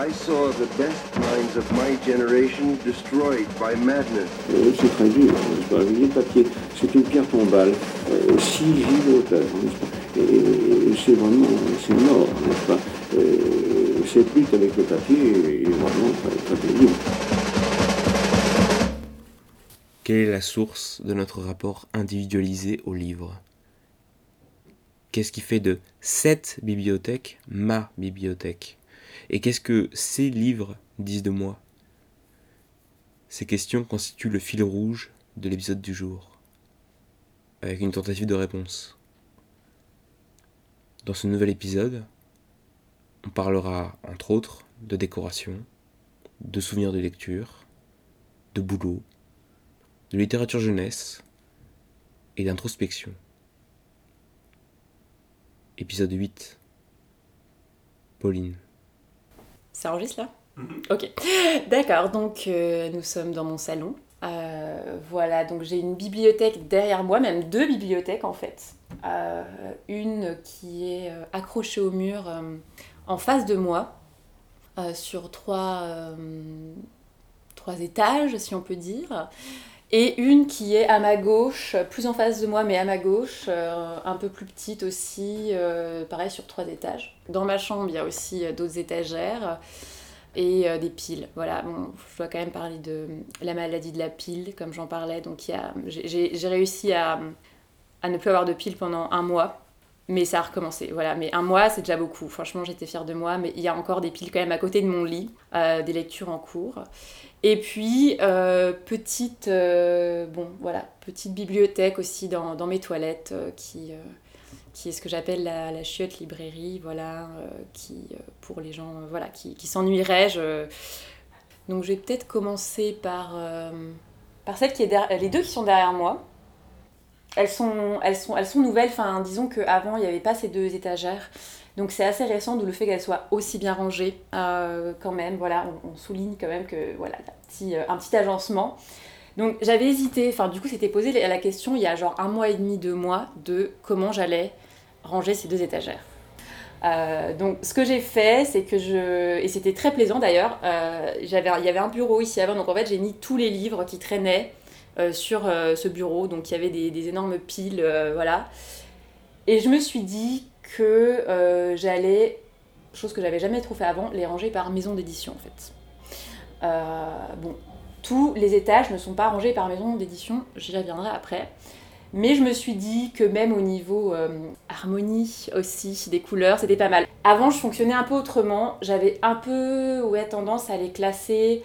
I saw the best minds of my generation destroyed by madness. Euh, c'est très dur, n'est-ce pas? Le papier, c'est une pierre tombale, euh, six vies d'auteur, n'est-ce pas? Et c'est vraiment, c'est mort, n'est-ce pas? Euh, Cette lutte avec le papier est vraiment très, très pénible. Quelle est la source de notre rapport individualisé au livre? Qu'est-ce qui fait de cette bibliothèque ma bibliothèque? Et qu'est-ce que ces livres disent de moi? Ces questions constituent le fil rouge de l'épisode du jour, avec une tentative de réponse. Dans ce nouvel épisode, on parlera entre autres de décoration, de souvenirs de lecture, de boulot, de littérature jeunesse et d'introspection. Épisode 8. Pauline. Ça enregistre là Ok. D'accord, donc euh, nous sommes dans mon salon. Euh, voilà, donc j'ai une bibliothèque derrière moi, même deux bibliothèques en fait. Euh, une qui est accrochée au mur en face de moi, sur trois, trois étages si on peut dire et une qui est à ma gauche, plus en face de moi, mais à ma gauche, euh, un peu plus petite aussi, euh, pareil sur trois étages. Dans ma chambre, il y a aussi euh, d'autres étagères et des piles. Voilà, bon, je dois quand même parler de la maladie de la pile, comme j'en parlais. Donc j'ai réussi à, à, ne plus avoir de piles pendant un mois. Mais ça a recommencé, voilà. Mais un mois, c'est déjà beaucoup. Franchement, j'étais fière de moi. Mais il y a encore des piles quand même à côté de mon lit, des lectures en cours. Et puis, euh, petite, euh, bon, voilà, petite bibliothèque aussi dans, mes toilettes euh, qui, qui est ce que j'appelle la, chiotte librairie, voilà, qui, pour les gens voilà, qui, qui s'ennuieraient. Je... Donc, je vais peut-être commencer par, par celle qui est les deux qui sont derrière moi. Elles sont, elles sont, elles sont nouvelles, enfin, disons qu'avant, il n'y avait pas ces deux étagères. Donc c'est assez récent, d'où le fait qu'elle soit aussi bien rangée euh, quand même. Voilà, on, souligne quand même que voilà, petit, euh, un petit agencement. Donc j'avais hésité, enfin du coup c'était posé la question il y a genre un mois et demi, deux mois, de comment j'allais ranger ces deux étagères. Euh, donc ce que j'ai fait, c'est que je... Et c'était très plaisant d'ailleurs, il y avait un bureau ici avant, donc en fait j'ai mis tous les livres qui traînaient sur ce bureau, donc il y avait des, énormes piles, voilà. Et je me suis dit que euh, j'allais, chose que j'avais jamais trop avant, les ranger par maison d'édition en fait. Euh, bon, tous les étages ne sont pas rangés par maison d'édition, j'y reviendrai après. Mais je me suis dit que même au niveau euh, harmonie aussi, des couleurs, c'était pas mal. Avant, je fonctionnais un peu autrement. J'avais un peu ouais, tendance à les classer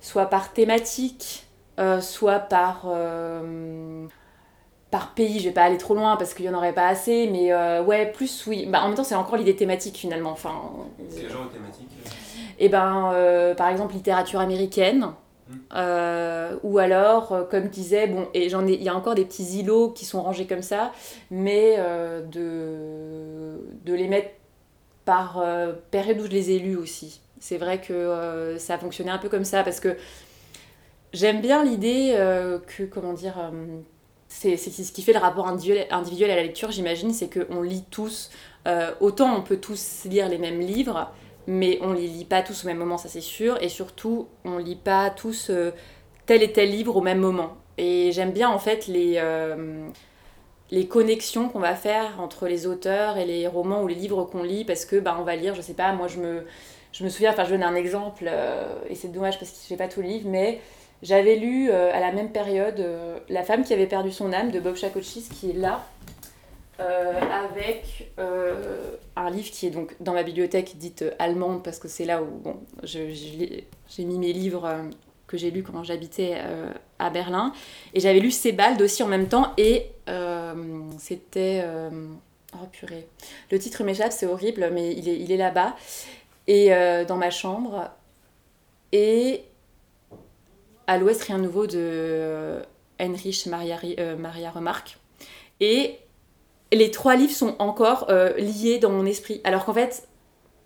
soit par thématique, soit par par pays, je vais pas aller trop loin parce qu'il y en aurait pas assez, mais euh, ouais, plus oui. Bah, en même temps, c'est encore l'idée thématique finalement. Enfin, c'est genre thématique Et eh ben, euh, par exemple, littérature américaine. Hmm. Euh, ou alors, comme disait, bon, et j'en ai, il y a encore des petits îlots qui sont rangés comme ça, mais de, de les mettre par période où je les ai lus aussi. C'est vrai que ça a fonctionné un peu comme ça parce que j'aime bien l'idée que, comment dire, c'est ce qui fait le rapport individuel, à la lecture, j'imagine, c'est qu'on lit tous, euh, autant on peut tous lire les mêmes livres, mais on les lit pas tous au même moment, ça c'est sûr, et surtout on lit pas tous euh, tel et tel livre au même moment. Et j'aime bien en fait les, euh, les connexions qu'on va faire entre les auteurs et les romans ou les livres qu'on lit, parce que bah, on va lire, je sais pas, moi je me, je me souviens, enfin je donne un exemple, et c'est dommage parce que je n'ai pas tout le livre, mais j'avais lu euh, à la même période euh, La femme qui avait perdu son âme de Bob Chakochis, qui est là, euh, avec un livre qui est donc dans ma bibliothèque dite allemande, parce que c'est là où bon, j'ai mis mes livres que j'ai lus quand j'habitais à Berlin. Et j'avais lu Sebald aussi en même temps, et c'était. oh purée. Le titre m'échappe, c'est horrible, mais il est, il est là-bas, et dans ma chambre. Et à l'Ouest, rien nouveau de euh, Heinrich Maria, euh, Maria Remarque. Et les trois livres sont encore euh, liés dans mon esprit. Alors qu'en fait,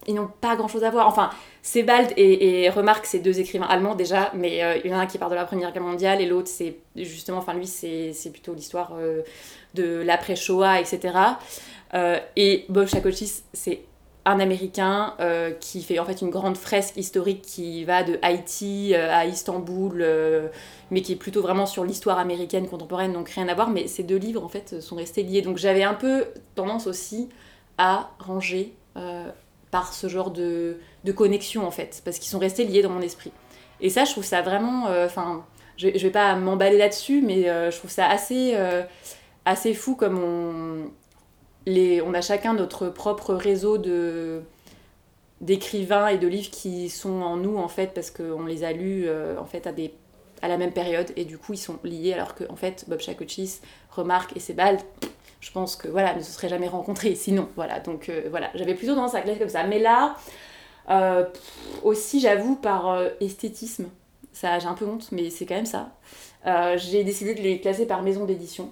ils n'ont pas grand chose à voir. Enfin, Sebald et, et Remarque, c'est deux écrivains allemands déjà, mais il y en a un qui part de la Première Guerre mondiale et l'autre, c'est justement, enfin lui, c'est plutôt l'histoire de l'après-Shoah, etc. et Bob c'est un Américain euh, qui fait en fait une grande fresque historique qui va de Haïti euh, à Istanbul, euh, mais qui est plutôt vraiment sur l'histoire américaine contemporaine, donc rien à voir. Mais ces deux livres en fait sont restés liés. Donc j'avais un peu tendance aussi à ranger par ce genre de, de, connexion en fait, parce qu'ils sont restés liés dans mon esprit. Et ça, je trouve ça vraiment. Enfin, je, je vais pas m'emballer là-dessus, mais je trouve ça assez, assez fou comme on on a chacun notre propre réseau d'écrivains et de livres qui sont en nous en fait parce qu'on les a lus euh, en fait à la même période. Et du coup ils sont liés alors que en fait Bob Chakochis, Remarque et Sebald je pense que voilà ne se seraient jamais rencontrés sinon voilà. Donc euh, voilà j'avais plutôt tendance à classer comme ça. Mais là euh, aussi j'avoue par esthétisme ça j'ai un peu honte mais c'est quand même ça. J'ai décidé de les classer par maison d'édition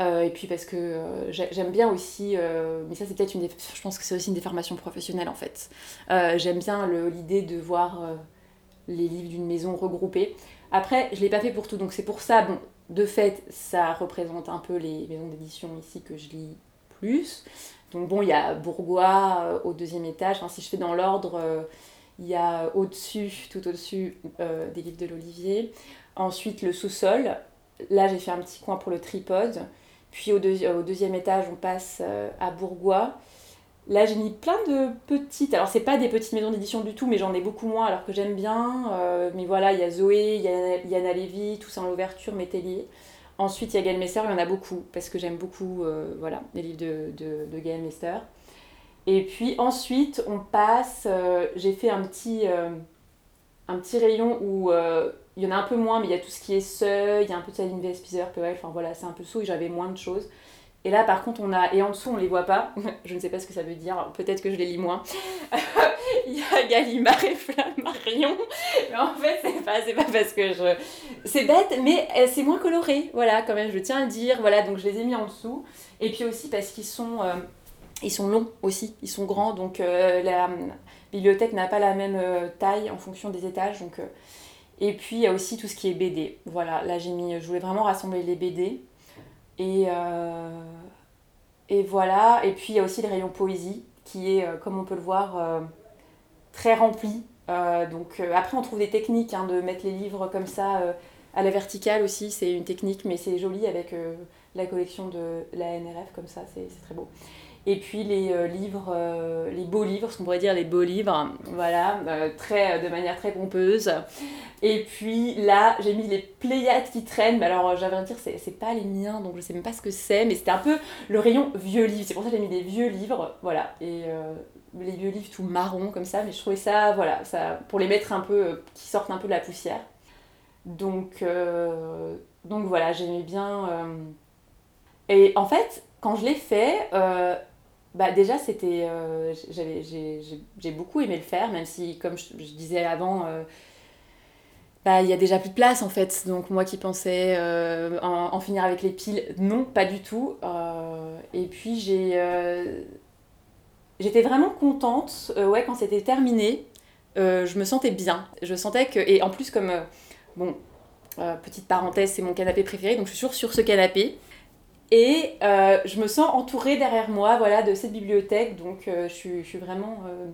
euh, et puis parce que euh, j'aime bien aussi, euh, mais ça c'est peut-être une, je pense que c'est aussi une déformation professionnelle en fait. j'aime bien l'idée de voir les livres d'une maison regroupés. Après, je l'ai pas fait pour tout, donc c'est pour ça, bon, de fait, ça représente un peu les maisons d'édition ici que je lis plus. Donc bon, il y a Bourgois au deuxième étage, enfin, si je fais dans l'ordre, il y a au-dessus, tout au-dessus, des livres de l'Olivier. Ensuite, le sous-sol. Là, j'ai fait un petit coin pour le tripode. Puis au, deuxième étage, on passe euh, à Bourgois. Là, j'ai mis plein de petites. Alors, c'est pas des petites maisons d'édition du tout, mais j'en ai beaucoup moins, alors que j'aime bien. Euh, mais voilà, il y a Zoé, il y a Yana Lévy, tout ça en ouverture, Métellier. Ensuite, il y a Gaël Messer, il y en a beaucoup, parce que j'aime beaucoup euh, voilà, les livres de, de, de Gaël Messer. Et puis ensuite, on passe. j'ai fait un petit, un petit rayon où il y en a un peu moins, mais il y a tout ce qui est seuil, il y a un peu de Saline V.S. Spizer, POL, enfin voilà, c'est un peu et j'avais moins de choses. Et là, par contre, on a. Et en dessous, on les voit pas. je ne sais pas ce que ça veut dire. Peut-être que je les lis moins. il y a Gallimard et Flammarion. Mais en fait, c'est pas, pas parce que je. C'est bête, mais euh, c'est moins coloré. Voilà, quand même, je tiens à le dire. Voilà, donc je les ai mis en dessous. Et puis aussi parce qu'ils sont. Euh, ils sont longs aussi. Ils sont grands. Donc euh, la bibliothèque n'a pas la même taille en fonction des étages. Donc et puis il y a aussi tout ce qui est BD. Voilà, là j'ai mis, je voulais vraiment rassembler les BD. Et, euh, et voilà, et puis il y a aussi le rayon poésie qui est, euh, comme on peut le voir, euh, très rempli. donc après on trouve des techniques hein, de mettre les livres comme ça à la verticale aussi, c'est une technique, mais c'est joli avec la collection de la NRF comme ça, c'est très beau. Et puis les euh, livres, euh, les beaux livres, ce qu'on pourrait dire les beaux livres, voilà, euh, très, de manière très pompeuse. Et puis là, j'ai mis les Pléiades qui traînent. Mais alors, j'avais à dire, c'est, pas les miens, donc je sais même pas ce que c'est, mais c'était un peu le rayon vieux livres. C'est pour ça que j'ai mis des vieux livres, voilà. Et les vieux livres tout marron comme ça, mais je trouvais ça, voilà, ça, pour les mettre un peu, qui sortent un peu de la poussière. Donc, donc voilà, j'aimais bien. Et en fait, quand je l'ai fait, bah déjà c'était euh, j'ai beaucoup aimé le faire même si comme je, disais avant euh, bah il y a déjà plus de place en fait. Donc moi qui pensais euh, en, finir avec les piles non pas du tout. Et puis j'ai j'étais vraiment contente ouais quand c'était terminé. Je me sentais bien. Je sentais que et en plus comme bon petite parenthèse c'est mon canapé préféré donc je suis toujours sur ce canapé et euh, je me sens entourée derrière moi voilà, de cette bibliothèque, donc euh, je, suis, je, suis vraiment, euh,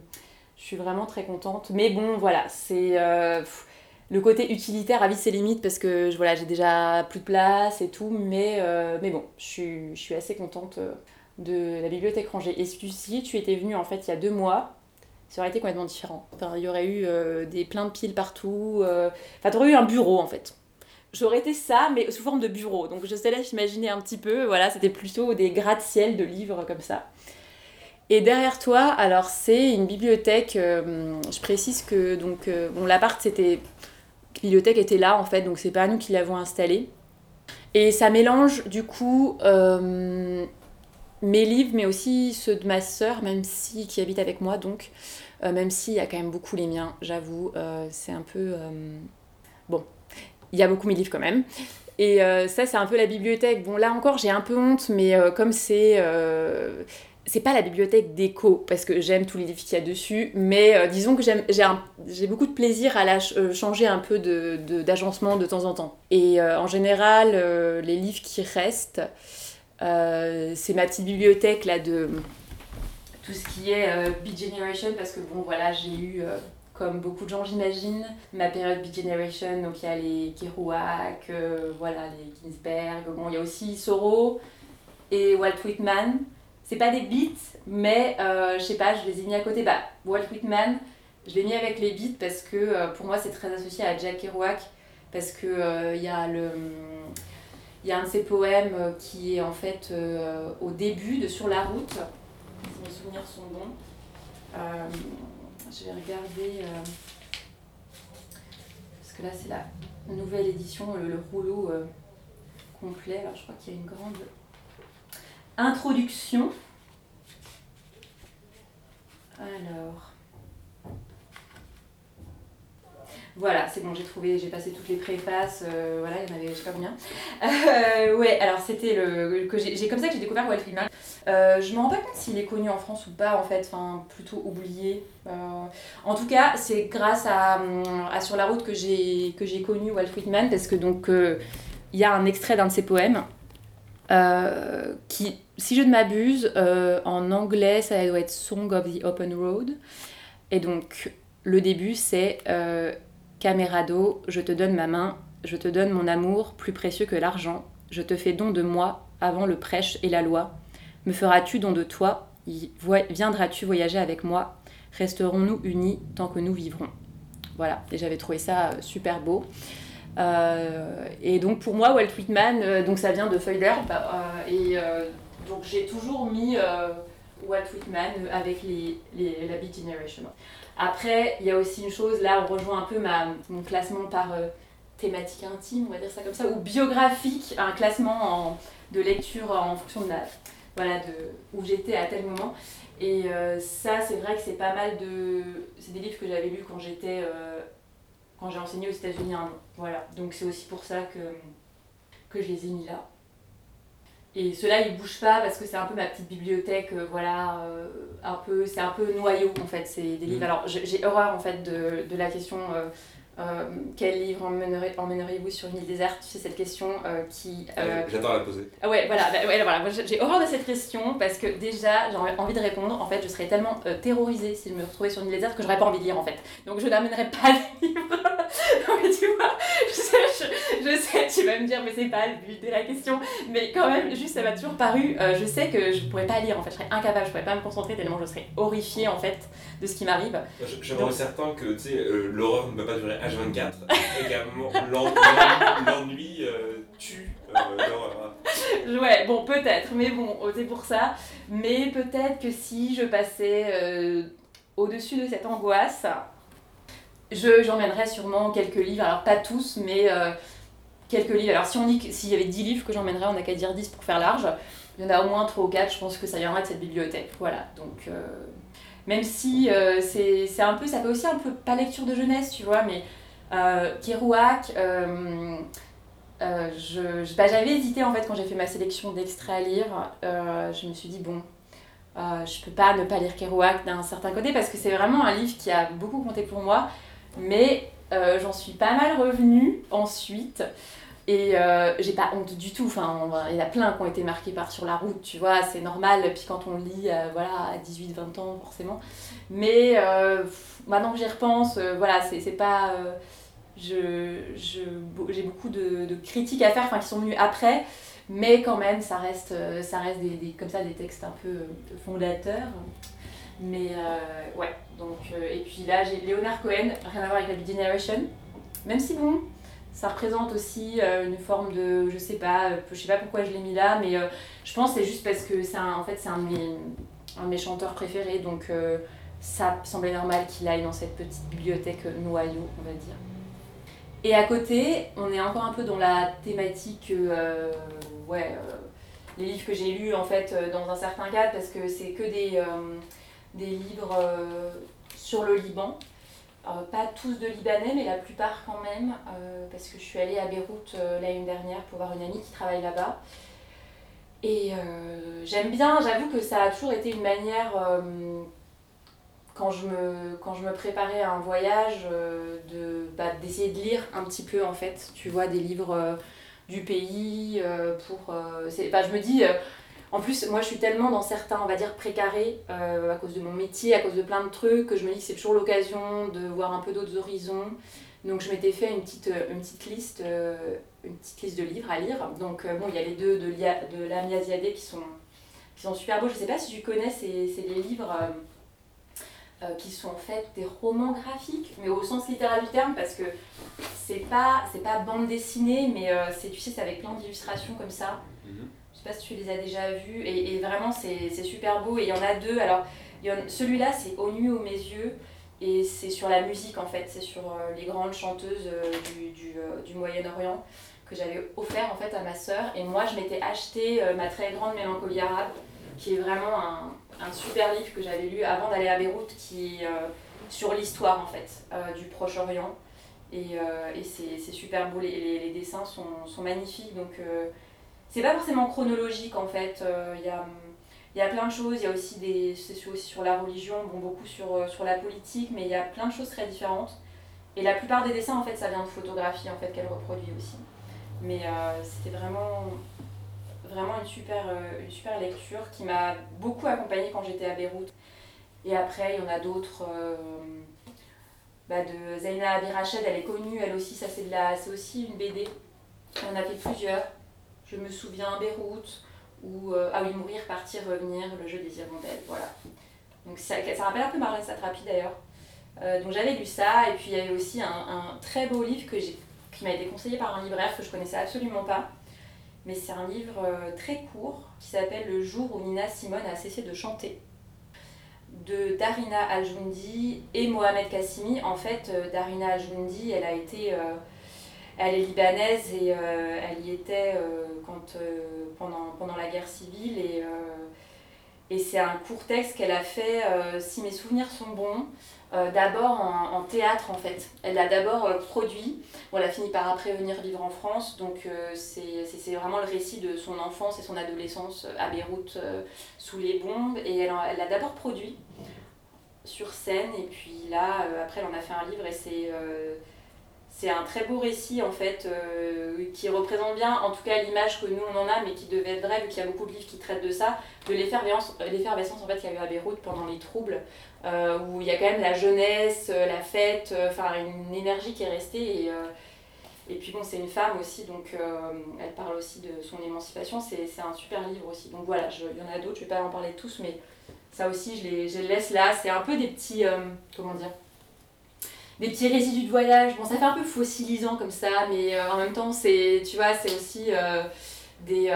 je suis vraiment très contente. Mais bon, voilà, c'est le côté utilitaire a vite ses limites parce que voilà, j'ai déjà plus de place et tout, mais, mais bon, je suis, je suis assez contente de la bibliothèque rangée. Et si tu étais venue en fait il y a deux mois, ça aurait été complètement différent. Enfin, il y aurait eu des plein de piles partout. Enfin, tu aurais eu un bureau en fait j'aurais été ça, mais sous forme de bureau. Donc je te laisse imaginer un petit peu, voilà, c'était plutôt des gratte-ciel de livres comme ça. Et derrière toi, alors c'est une bibliothèque, euh, je précise que donc, euh, bon, l'appart c'était. La bibliothèque était là en fait, donc c'est pas nous qui l'avons installée. Et ça mélange du coup euh, mes livres, mais aussi ceux de ma sœur, même si qui habite avec moi, donc même s'il y a quand même beaucoup les miens, j'avoue, c'est un peu bon, il y a beaucoup mes livres quand même. Et euh, ça, c'est un peu la bibliothèque. Bon, là encore, j'ai un peu honte, mais euh, comme c'est. Euh, c'est pas la bibliothèque d'écho, parce que j'aime tous les livres qu'il y a dessus, mais disons que j'ai beaucoup de plaisir à la changer un peu d'agencement de, de, temps en temps. Et en général, les livres qui restent, c'est ma petite bibliothèque là de tout ce qui est Beat Generation, parce que bon, voilà, j'ai eu, comme beaucoup de gens, j'imagine, ma période Beat Generation. Donc il y a les Kerouac, euh, voilà, les Ginsberg. Bon, il y a aussi Soro et Walt Whitman. C'est pas des beats, mais euh, je sais pas, je les ai mis à côté. Bah, Walt Whitman, je l'ai mis avec les beats parce que euh, pour moi c'est très associé à Jack Kerouac. Parce que il y a le. Il y a un de ses poèmes qui est en fait au début de Sur la route, si mes souvenirs sont bons. Je vais regarder, euh, parce que là c'est la nouvelle édition, le, le rouleau euh, complet. Alors je crois qu'il y a une grande introduction. Alors. Voilà, c'est bon, j'ai trouvé, j'ai passé toutes les préfaces, euh, voilà, il y en avait je sais pas combien. Euh, ouais, alors c'était le. que j'ai comme ça que j'ai découvert Walt Whitman. Euh, je me rends pas compte s'il est connu en France ou pas, en fait, enfin, plutôt oublié. En tout cas, c'est grâce à, Sur la route que j'ai que j'ai connu Walt Whitman, parce que donc, il y a un extrait d'un de ses poèmes. qui, si je ne m'abuse, en anglais, ça doit être Song of the Open Road. Et donc, le début, c'est Camerado, je te donne ma main, je te donne mon amour plus précieux que l'argent, je te fais don de moi avant le prêche et la loi. Me feras-tu don de toi? Viendras-tu voyager avec moi? Resterons-nous unis tant que nous vivrons? Voilà, et j'avais trouvé ça euh, super beau. Euh, et donc pour moi, Walt Whitman, euh, donc ça vient de Feuille d'herbe, euh, et donc j'ai toujours mis Walt Whitman avec les, les, la Beat Generation. Après, il y a aussi une chose, là on rejoint un peu ma, mon classement par euh, thématique intime, on va dire ça comme ça, ou biographique, un classement en- de lecture en fonction de la, voilà, de, où j'étais à tel moment. Et euh, ça, c'est vrai que c'est pas mal de. C'est des livres que j'avais lus quand j'étais. euh, quand j'ai enseigné aux États-Unis un an. Voilà. Donc c'est aussi pour ça que, que je les ai mis là. Et ceux-là, ils bougent pas parce que c'est un peu ma petite bibliothèque, euh, voilà, euh, un peu, c'est un peu noyau en fait, c'est des livres. Mhm. Alors j'ai j'ai horreur en fait de, de la question euh, euh, quel livre emmèneriez-vous sur une île déserte? Sais, cette question euh, qui. euh, J'adore la poser. ah ouais, voilà, bah, ouais, voilà. J'ai horreur de cette question parce que déjà, j'ai envie de répondre. En fait, je serais tellement euh, terrorisée si je me retrouvais sur une île déserte que j'aurais pas envie de lire en fait. Donc, je n'amènerais pas de livre. non, mais tu vois, je sais, je, je sais, tu vas me dire, mais c'est pas le but de la question. Mais quand même, juste, ça m'a toujours paru. euh, je sais que je pourrais pas lire en fait, je serais incapable, je pourrais pas me concentrer tellement je serais horrifiée en fait de ce qui m'arrive. J'aimerais certain que tu sais, euh, l'horreur ne peut pas durer H24 et l'ennui euh, tue euh. Ouais, bon, peut-être, mais bon, oh, c'est pour ça. Mais peut-être que si je passais euh, au-dessus de cette angoisse, je, j'emmènerais sûrement quelques livres. Alors, pas tous, mais euh, quelques livres. Alors, si on dit s'il y avait 10 livres que j'emmènerais, on n'a qu'à dire 10 pour faire large. Il y en a au moins 3 ou 4, je pense que ça viendra de cette bibliothèque. Voilà, donc. même si c'est, c'est un peu. Ça fait aussi un peu. Pas lecture de jeunesse, tu vois, mais. Euh, Kerouac. euh, euh, bah, j'avais hésité en fait quand j'ai fait ma sélection d'extraits à lire. Je me suis dit, bon, je peux pas ne pas lire Kerouac d'un certain côté parce que c'est vraiment un livre qui a beaucoup compté pour moi. Mais j'en suis pas mal revenue ensuite. Et j'ai pas honte du tout. Enfin, il y en a plein qui ont été marqués par Sur la route, tu vois, c'est normal. Puis quand on lit voilà, à 18-20 ans, forcément. Mais maintenant que j'y repense, voilà, c'est c'est pas. Euh, je, je, j'ai beaucoup de, critiques à faire, enfin qui sont venues après, mais quand même ça reste, euh, ça reste des, comme ça des textes un peu euh, fondateurs. Mais euh, ouais, donc et puis là j'ai Leonard Cohen, rien à voir avec la Beat Generation, même si bon, ça représente aussi une forme de, je sais pas, je sais pas pourquoi je l'ai mis là, mais je pense c'est juste parce que c'est en fait c'est un un de mes chanteurs préférés, donc ça semblait normal qu'il aille dans cette petite bibliothèque noyau, on va dire. Et à côté, on est encore un peu dans la thématique, euh, ouais, euh, les livres que j'ai lus en fait euh, dans un certain cadre parce que c'est que des, des livres sur le Liban. Pas tous de Libanais, mais la plupart quand même, parce que je suis allée à Beyrouth l'année dernière pour voir une amie qui travaille là-bas. Et j'aime bien, j'avoue que ça a toujours été une manière, quand, je me, quand je me préparais à un voyage, euh, de, bah, d'essayer de lire un petit peu en fait, tu vois, des livres euh, du pays, euh, pour... bah, je me dis, en plus, moi je suis tellement dans certains, on va dire, précarés, à cause de mon métier, à cause de plein de trucs, que je me dis que c'est toujours l'occasion de voir un peu d'autres horizons. Donc je m'étais fait une petite, une petite liste une petite liste de livres à lire. Donc, bon, il y a les deux de, de Lamia Ziadé qui sont, qui sont super beaux. Je sais pas si tu connais, c'est des livres euh, qui sont en fait des romans graphiques, mais au sens littéral du terme, parce que c'est pas, c'est pas bande dessinée, mais euh, c'est, tu sais, c'est avec plein d'illustrations comme ça. Mhm. Je sais pas si tu les as déjà vus, et, et vraiment c'est, super beau. Et il y en a deux. Alors, celui-là, c'est Au nu aux mes yeux, et c'est sur la musique en fait, c'est sur euh, les grandes chanteuses du, du, du Moyen-Orient que j'avais offert en fait à ma sœur. Et moi, je m'étais acheté ma très grande mélancolie arabe, qui est vraiment un un super livre que j'avais lu avant d'aller à Beyrouth qui euh, sur l'histoire en fait euh, du Proche-Orient. Et, euh, et c'est super beau, les, les, dessins sont, sont, magnifiques. Donc c'est pas forcément chronologique en fait. Il y a, y, a, plein de choses, il y a aussi des. C'est aussi sur la religion, bon, beaucoup sur, sur la politique, mais il y a plein de choses très différentes. Et la plupart des dessins en fait ça vient de photographies en fait qu'elle reproduit aussi. Mais c'était vraiment vraiment une super, euh, une super lecture qui m'a beaucoup accompagnée quand j'étais à Beyrouth. Et après, il y en a d'autres. Euh, bah de Zaina Abirached, elle est connue, elle aussi, ça c'est c'est aussi une BD. On a fait plusieurs. Je me souviens Beyrouth, ou euh, Ah oui, Mourir, Partir, Revenir, Le jeu des hirondelles, voilà. Donc ça, ça rappelle un peu Marlène Satrapi d'ailleurs. donc j'avais lu ça, et puis il y avait aussi un, un très beau livre que qui m'a été conseillé par un libraire que je connaissais absolument pas, mais c'est un livre euh, très court qui s'appelle Le jour où Nina Simone a cessé de chanter de Darina Aljoundi et Mohamed Kassimi. En fait, euh, Darina Aljoundi, elle a été, euh, elle est libanaise et elle y était quand, pendant, pendant la guerre civile et, et c'est un court texte qu'elle a fait, si mes souvenirs sont bons, euh, d'abord en, théâtre en fait. Elle l'a d'abord euh, produit, elle a fini par après venir vivre en France, donc euh, c'est vraiment le récit de son enfance et son adolescence à Beyrouth sous les bombes, et elle l'a d'abord produit sur scène, et puis là, après elle en a fait un livre, et c'est c'est un très beau récit en fait qui représente bien en tout cas l'image que nous on en a mais qui devait être vrai vu qu'il y a beaucoup de livres qui traitent de ça de l'effervescence en fait qu'il y a à Beyrouth pendant les troubles euh, où il y a quand même la jeunesse, euh, la fête, euh, enfin une énergie qui est restée. Et, puis bon, c'est une femme aussi, donc elle parle aussi de son émancipation. C'est un super livre aussi. Donc voilà, il y en a d'autres, je vais pas en parler tous, mais ça aussi, je les, je les laisse là. C'est un peu des petits. comment dire des petits résidus de voyage. Bon, ça fait un peu fossilisant comme ça, mais en même temps, c'est, tu vois, c'est aussi des,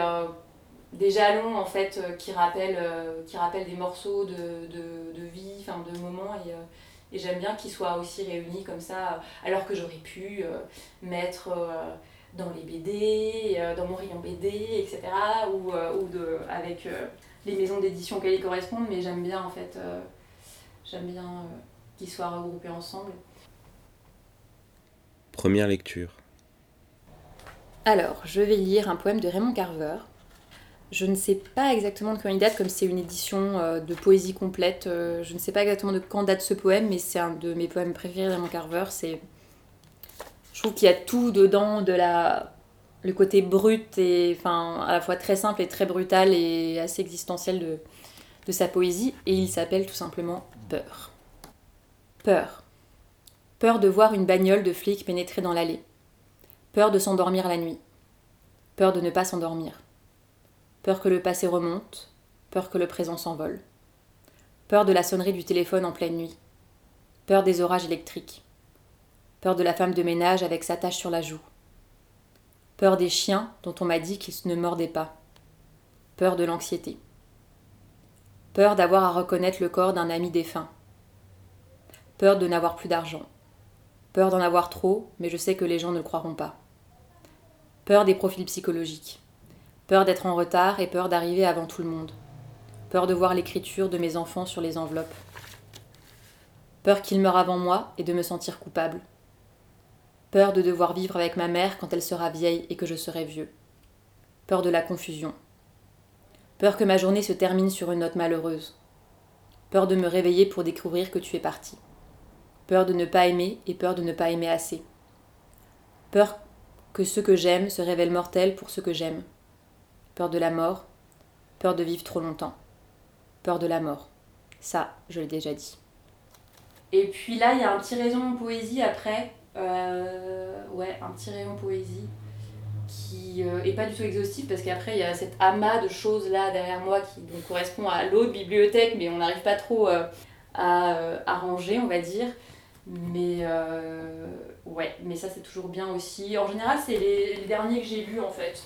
des jalons en fait euh, qui rappellent, euh, des morceaux de, vie, enfin de moments et, euh, j'aime bien qu'ils soient aussi réunis comme ça alors que j'aurais pu mettre dans les BD, dans mon rayon BD, etc. ou, avec les maisons d'édition auxquelles ils correspondent mais j'aime bien en fait j'aime bien qu'ils soient regroupés ensemble. Première lecture. Alors, je vais lire un poème de Raymond Carver je ne sais pas exactement de quand il date, comme c'est une édition euh, de poésie complète. Euh, je ne sais pas exactement de quand date ce poème, mais c'est un de mes poèmes préférés Raymond Carver. C'est, je trouve qu'il y a tout dedans, de la, le côté brut et enfin à la fois très simple et très brutal et assez existentiel de, de sa poésie. Et il s'appelle tout simplement Peur. Peur. Peur de voir une bagnole de flics pénétrer dans l'allée. Peur de s'endormir la nuit. Peur de ne pas s'endormir. Peur que le passé remonte, peur que le présent s'envole, peur de la sonnerie du téléphone en pleine nuit, peur des orages électriques, peur de la femme de ménage avec sa tache sur la joue, peur des chiens dont on m'a dit qu'ils ne mordaient pas, peur de l'anxiété, peur d'avoir à reconnaître le corps d'un ami défunt, peur de n'avoir plus d'argent, peur d'en avoir trop, mais je sais que les gens ne croiront pas, peur des profils psychologiques, Peur d'être en retard et peur d'arriver avant tout le monde. Peur de voir l'écriture de mes enfants sur les enveloppes. Peur qu'ils meurent avant moi et de me sentir coupable. Peur de devoir vivre avec ma mère quand elle sera vieille et que je serai vieux. Peur de la confusion. Peur que ma journée se termine sur une note malheureuse. Peur de me réveiller pour découvrir que tu es parti. Peur de ne pas aimer et peur de ne pas aimer assez. Peur que ce que j'aime se révèle mortel pour ce que j'aime peur de la mort, peur de vivre trop longtemps, peur de la mort. Ça, je l'ai déjà dit. Et puis là, il y a un petit rayon poésie après. Euh, ouais, un petit rayon poésie qui euh, est pas du tout exhaustif parce qu'après il y a cet amas de choses là derrière moi qui donc, correspond à l'autre bibliothèque mais on n'arrive pas trop euh, à, euh, à ranger on va dire mais euh, ouais mais ça c'est toujours bien aussi. En général c'est les, derniers que j'ai lus en fait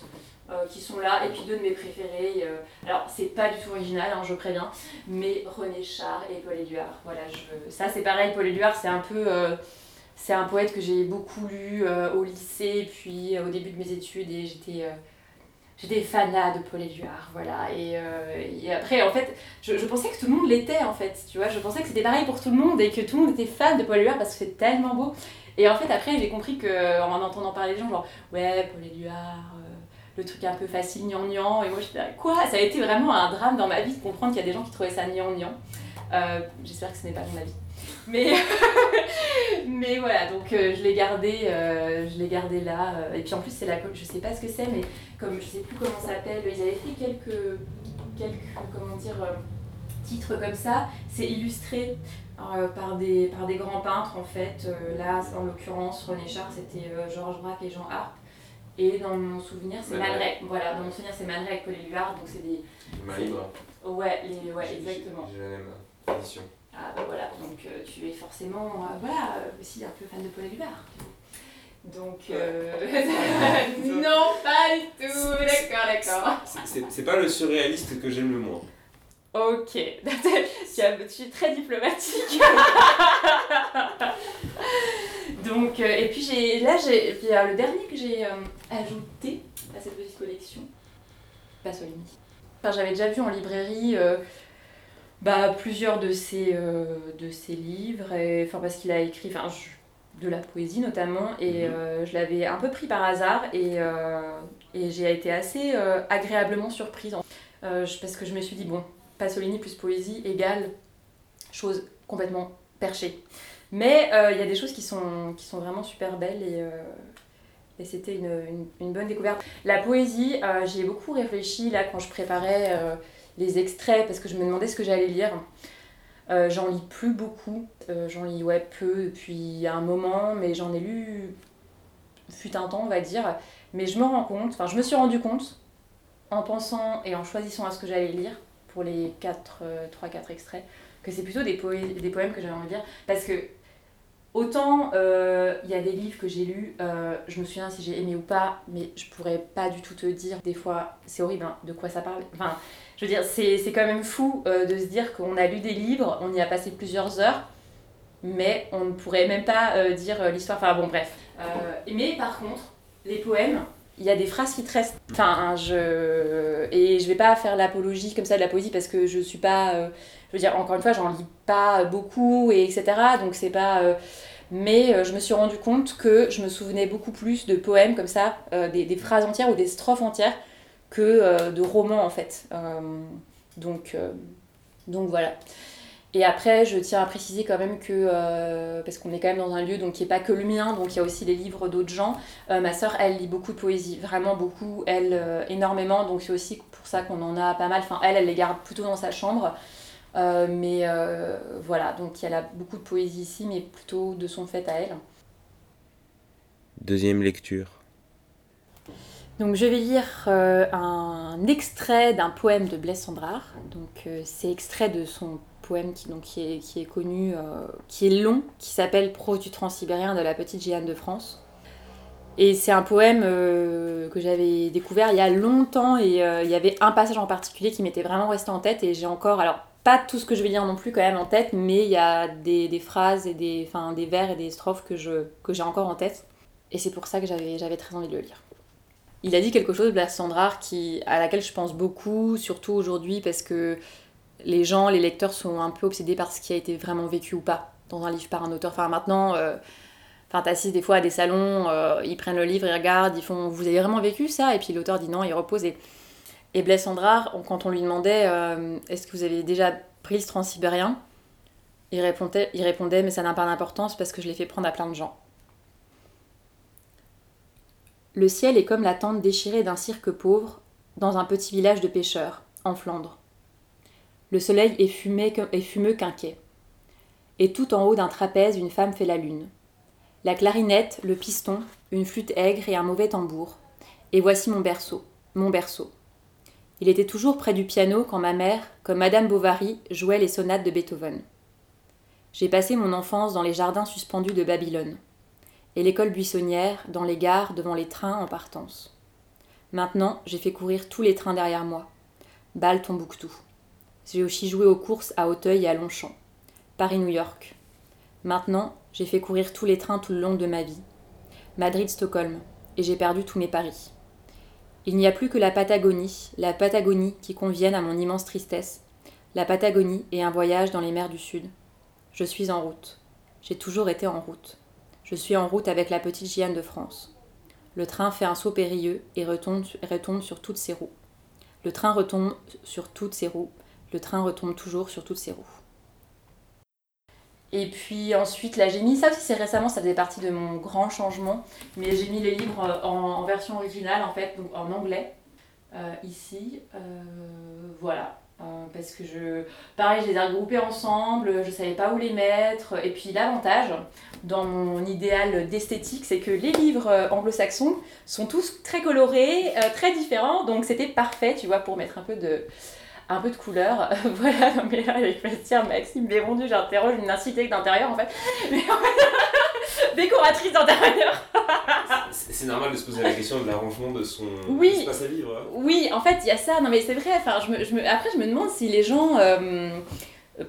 euh, qui sont là. Et puis deux de mes préférés euh, alors c'est pas du tout original hein, je préviens mais René Char et Paul Éluard. Voilà je, ça c'est pareil Paul Éluard c'est un peu c'est un poète que j'ai beaucoup lu au lycée, puis au début de mes études, et j'étais j'étais fanat de Paul Éluard, voilà. Et, euh, et après, en fait, je, je pensais que tout le monde l'était, en fait, tu vois. Je pensais que c'était pareil pour tout le monde et que tout le monde était fan de Paul Éluard parce que c'est tellement beau. Et en fait, après, j'ai compris que en entendant parler des gens, genre, ouais, Paul Éluard, euh, le truc un peu facile, gnangnan, et moi j'étais là, quoi? Ça a été vraiment un drame dans ma vie de comprendre qu'il y a des gens qui trouvaient ça gnangnan. Euh, J'espère que ce n'est pas mon avis. Mais, mais voilà, donc euh, je l'ai gardé, euh, je l'ai gardé là. euh, et puis en plus, c'est la, je sais pas ce que c'est, mais comme je sais plus comment ça s'appelle, ils avaient fait quelques, quelques comment dire, titres comme ça. C'est illustré par, des, par des grands peintres en fait. Là, en l'occurrence, René Char, c'était Georges Braque et Jean Harpe. Et dans mon souvenir, c'est. Ray. Voilà, dans mon souvenir, c'est avec Paul Éluard. Donc c'est des. Les, ouais exactement. J'ai la même édition. Ah bah voilà, donc euh, tu es forcément euh, voilà, euh, aussi un peu fan de Paul Éluard. Donc euh... non, pas du tout, d'accord, d'accord. C'est- pas le surréaliste que j'aime le moins. Ok, tu, es très diplomatique. Donc, euh, et puis j'ai, là, j'ai, puis, euh, le dernier que j'ai euh, ajouté à cette petite collection, Pasolini. Enfin, j'avais déjà vu en librairie euh, bah, plusieurs de ses, euh, de ses livres, et, enfin, parce qu'il a écrit enfin, je- de la poésie notamment, et Mhm. euh, je l'avais un peu pris par hasard, et, euh, et j'ai été assez agréablement surprise. Parce que je me suis dit, bon, Pasolini plus poésie égale chose complètement perchée. Mais il y a des choses qui sont, qui sont vraiment super belles et, et c'était une, une- une bonne découverte. La poésie, euh, j'y ai beaucoup réfléchi là quand je préparais les extraits parce que je me demandais ce que j'allais lire. Euh, j'en lis plus beaucoup, Euh, j'en lis peu depuis un moment, mais j'en ai lu fut un temps on va dire. Mais je me rends compte, enfin je me suis rendu compte en pensant et en choisissant à ce que j'allais lire pour les 3-4 extraits, que c'est plutôt des, des poèmes que j'avais envie de lire. Parce que autant euh, il y a des livres que j'ai lus, euh, je me souviens si j'ai aimé ou pas, mais je pourrais pas du tout te dire. Des fois, c'est horrible hein, de quoi ça parle. Enfin, je veux dire, c'est quand même fou euh, de se dire qu'on a lu des livres, on y a passé plusieurs heures, mais on ne pourrait même pas dire l'histoire. Enfin bon, bref. Mais par contre, les poèmes, il y a des phrases qui te restent. Enfin, je. Et je vais pas faire l'apologie comme ça de la poésie parce que je suis pas. euh, Je veux dire, encore une fois, j'en lis pas beaucoup, et etc. Donc c'est pas. euh, Mais euh, je me suis rendu compte que je me souvenais beaucoup plus de poèmes comme ça, des, des phrases entières ou des strophes entières, que de romans en fait. Donc, donc voilà. Et après, je tiens à préciser quand même que, euh, parce qu'on est quand même dans un lieu donc, qui n'est pas que le mien, donc il y a aussi les livres d'autres gens, euh, ma sœur, elle lit beaucoup de poésie, vraiment beaucoup, elle, euh, énormément, donc c'est aussi pour ça qu'on en a pas mal. Enfin, elle, elle les garde plutôt dans sa chambre. Euh, mais euh, voilà, donc elle a beaucoup de poésie ici, mais plutôt de son fait à elle. Deuxième lecture. Donc je vais lire euh, un extrait d'un poème de Blaise Sandrard. Donc euh, c'est extrait de son poème qui, est, connu, euh, qui est long, qui s'appelle Prose du transsibérien de la petite Jeanne de France. Et c'est un poème euh, que j'avais découvert il y a longtemps et euh, il y avait un passage en particulier qui m'était vraiment resté en tête et j'ai encore, alors pas tout ce que je vais lire non plus quand même en tête, mais il y a des, phrases et des, vers et des strophes que, j'ai encore en tête. Et c'est pour ça que j'avais, j'avais très envie de le lire. Il a dit quelque chose, Blas Sandrard, qui, à laquelle je pense beaucoup, surtout aujourd'hui, parce que les gens, les lecteurs sont un peu obsédés par ce qui a été vraiment vécu ou pas dans un livre par un auteur. Enfin, maintenant, euh, enfin, t'assises des fois à des salons, euh, ils prennent le livre, ils regardent, ils font Vous avez vraiment vécu ça? Et puis l'auteur dit non, il repose. Et, et Blaise quand on lui demandait euh, Est-ce que vous avez déjà pris le transsibérien il il répondait Mais ça n'a pas d'importance parce que je l'ai fait prendre à plein de gens. Le ciel est comme la tente déchirée d'un cirque pauvre dans un petit village de pêcheurs. en Flandre. Le soleil est, fumé, fumeux quinquet. Et tout en haut d'un trapèze, une femme fait la lune. La clarinette, le piston, une flûte aigre et un mauvais tambour. Et voici mon berceau, mon berceau. Il était toujours près du piano quand ma mère, comme Madame Bovary, jouait les sonates de Beethoven. J'ai passé mon enfance dans les jardins suspendus de Babylone, et l'école buissonnière, dans les gares, devant les trains en partance. Maintenant, j'ai fait courir tous les trains derrière moi. Bâle Tombouctou. J'ai aussi joué aux courses à Hauteuil et à Longchamp. Paris-New York. Maintenant, j'ai fait courir tous les trains tout le long de ma vie. Madrid-Stockholm. Et j'ai perdu tous mes paris. Il n'y a plus que la Patagonie, la Patagonie qui convienne à mon immense tristesse. La Patagonie et un voyage dans les mers du Sud. Je suis en route. J'ai toujours été en route. Je suis en route avec la petite Gianne de France. Le train fait un saut périlleux et retombe, retombe sur toutes ses roues. Le train retombe sur toutes ses roues. Le train retombe toujours sur toutes ses roues. Et puis ensuite, là, j'ai mis ça c'est récemment, ça faisait partie de mon grand changement, mais j'ai mis les livres euh, en, version originale, en fait, donc en anglais, euh, ici. Euh, voilà. parce que je. Pareil, je les ai regroupés ensemble, je savais pas où les mettre. Et puis l'avantage, dans mon idéal d'esthétique, c'est que les livres anglo-saxons sont tous très colorés, très différents, donc c'était parfait, tu vois, pour mettre un peu de un peu de couleur. voilà, non mais là, avec plaisir, Maxime Bérondu, j'interroge une architecte d'intérieur en fait. Mais en fait, décoratrice d'intérieur. c'est normal de se poser la question de l'arrangement de son oui. espace à vivre. Hein. Oui, en fait, il y a ça. Non mais c'est vrai, enfin, je me, je me... après, je me demande si les gens euh,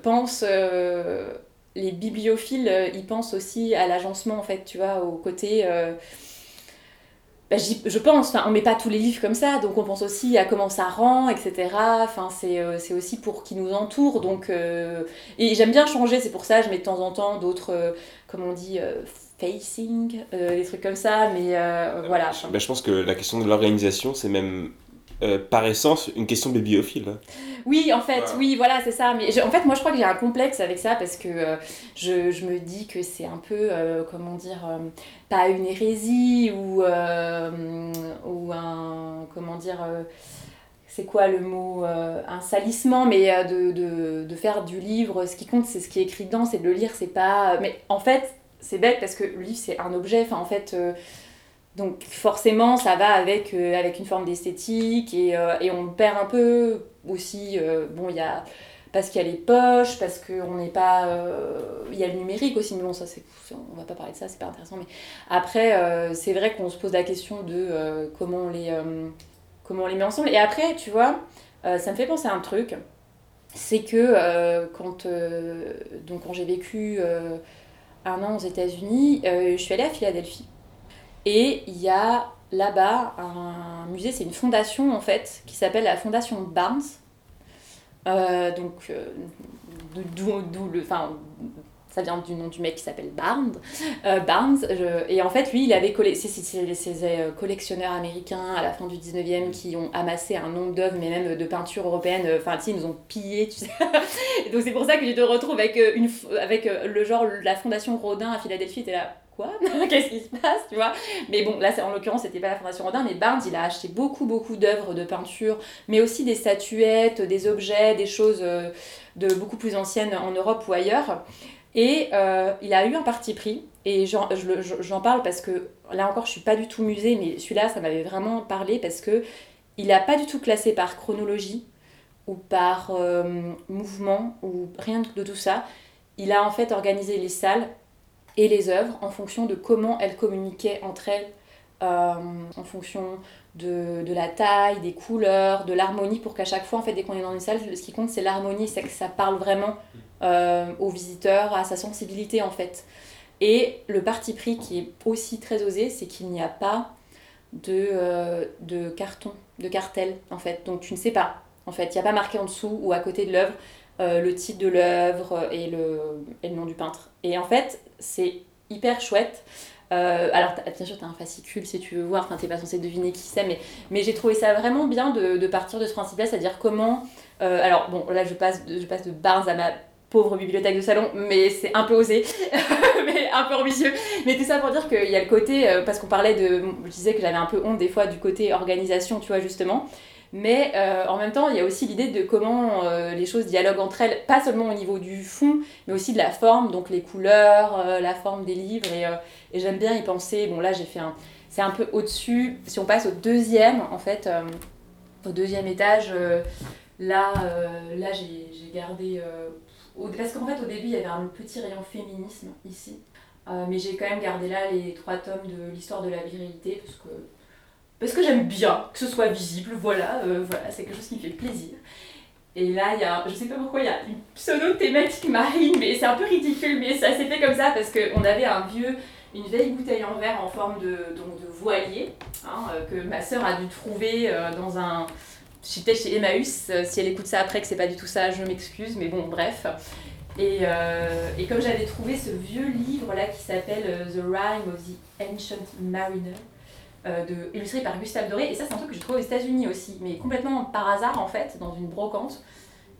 pensent. Euh, les bibliophiles, euh, ils pensent aussi à l'agencement, en fait, tu vois, au côté. Bah, je pense, enfin, on met pas tous les livres comme ça, donc on pense aussi à comment ça rend, etc. Enfin, c'est, euh, c'est aussi pour qui nous entoure. Donc, euh, et j'aime bien changer, c'est pour ça je mets de temps en temps d'autres, euh, comme on dit, facing, des trucs comme ça, mais voilà. Bah, je pense que la question de l'organisation, c'est même euh, par essence une question bibliophile. Oui, en fait, oui, voilà, c'est ça. Mais en fait, moi, je crois que j'ai un complexe avec ça parce que euh, je, je, me dis que c'est un peu, euh, comment dire, pas une hérésie ou, ou un, comment dire, c'est quoi le mot, un salissement, mais de, de, de, faire du livre, ce qui compte, c'est ce qui est écrit dedans, c'est de le lire, c'est pas. Mais en fait, c'est bête parce que le livre, c'est un objet, enfin, en fait donc forcément, ça va avec, euh, avec une forme d'esthétique et, euh, et, on perd un peu aussi, euh, bon, il y a, parce qu'il y a les poches, parce qu'on n'est pas... Il y a le numérique aussi, mais bon, ça, c'est, on va pas parler de ça, c'est pas intéressant. Mais après, c'est vrai qu'on se pose la question de comment, on les, comment on les met ensemble. Et après, tu vois, ça me fait penser à un truc, c'est que quand, donc, quand j'ai vécu un an aux États-Unis, je suis allée à Philadelphie. Et il y a là-bas un musée, c'est une fondation en fait, qui s'appelle la Fondation Barnes. Euh, donc, euh, d'où le. Enfin, ça vient du nom du mec qui s'appelle Barnes. Euh, Barnes et en fait, lui, il avait. C'est ces collectionneurs américains à la fin du 19e qui ont amassé un nombre d'œuvres, mais même de peintures européennes. Enfin, ils nous ont pillé, tu sais. donc, c'est pour ça que tu te retrouves avec, une, avec le genre, la Fondation Rodin à Philadelphie, t'es là Qu'est-ce qui se passe, tu vois Mais bon, là, en l'occurrence, c'était pas la Fondation Rodin, mais Barnes, il a acheté beaucoup, beaucoup d'œuvres de peinture, mais aussi des statuettes, des objets, des choses euh, de beaucoup plus anciennes en Europe ou ailleurs. Et euh, il a eu un parti pris, et j'en parle parce que là encore, je suis pas du tout musée, mais celui-là, ça m'avait vraiment parlé parce que il n'a pas du tout classé par chronologie ou par euh, mouvement ou rien de tout ça. Il a en fait organisé les salles et les œuvres en fonction de comment elles communiquaient entre elles, euh, en fonction de, la taille, des couleurs, de l'harmonie, pour qu'à chaque fois, en fait, dès qu'on est dans une salle, ce qui compte, c'est l'harmonie, c'est que ça parle vraiment euh, aux visiteurs, à sa sensibilité, en fait. Et le parti pris qui est aussi très osé, c'est qu'il n'y a pas de, euh, de carton, de cartel, en fait. Donc tu ne sais pas, en fait. Il n'y a pas marqué en dessous ou à côté de l'œuvre euh, le titre de l'œuvre et le, et le nom du peintre. Et en fait, c'est hyper chouette. Euh, alors, bien sûr, tu un fascicule si tu veux voir, enfin, pas censé deviner qui c'est, mais, j'ai trouvé ça vraiment bien de, de partir de ce principe-là, c'est-à-dire comment. Euh, alors, bon, là, je passe, de, je passe de Barnes à ma pauvre bibliothèque de salon, mais c'est un peu osé, mais un peu ambitieux. Mais tout ça pour dire qu'il y a le côté, parce qu'on parlait de. Je disais que j'avais un peu honte des fois du côté organisation, tu vois, justement. Mais euh, en même temps, il y a aussi l'idée de comment euh, les choses dialoguent entre elles, pas seulement au niveau du fond, mais aussi de la forme, donc les couleurs, euh, la forme des livres. Et, j'aime bien y penser. Bon, là, j'ai fait un. C'est un peu au-dessus. Si on passe au deuxième, en fait, au deuxième étage, là, là j'ai gardé. parce qu'en fait, au début, il y avait un petit rayon féminisme ici. mais j'ai quand même gardé là les trois tomes de l'histoire de la virilité, parce que parce que j'aime bien que ce soit visible, voilà, euh, voilà c'est quelque chose qui me fait plaisir. Et là, il y a, je sais pas pourquoi, il y a une pseudo-thématique marine, mais c'est un peu ridicule, mais ça s'est fait comme ça parce qu'on avait un vieux, une vieille bouteille en verre en forme de, de voilier, hein, euh, que ma sœur a dû trouver euh, dans un... J'étais chez Emmaüs, si elle écoute ça après que c'est pas du tout ça, je m'excuse, mais bon, bref. Et, et comme j'avais trouvé ce vieux livre là qui s'appelle The Rime of the Ancient Mariner, euh, de, illustré par Gustave Doré. Et ça, c'est un truc que j'ai trouvé aux États-Unis aussi, mais complètement par hasard en fait, dans une brocante.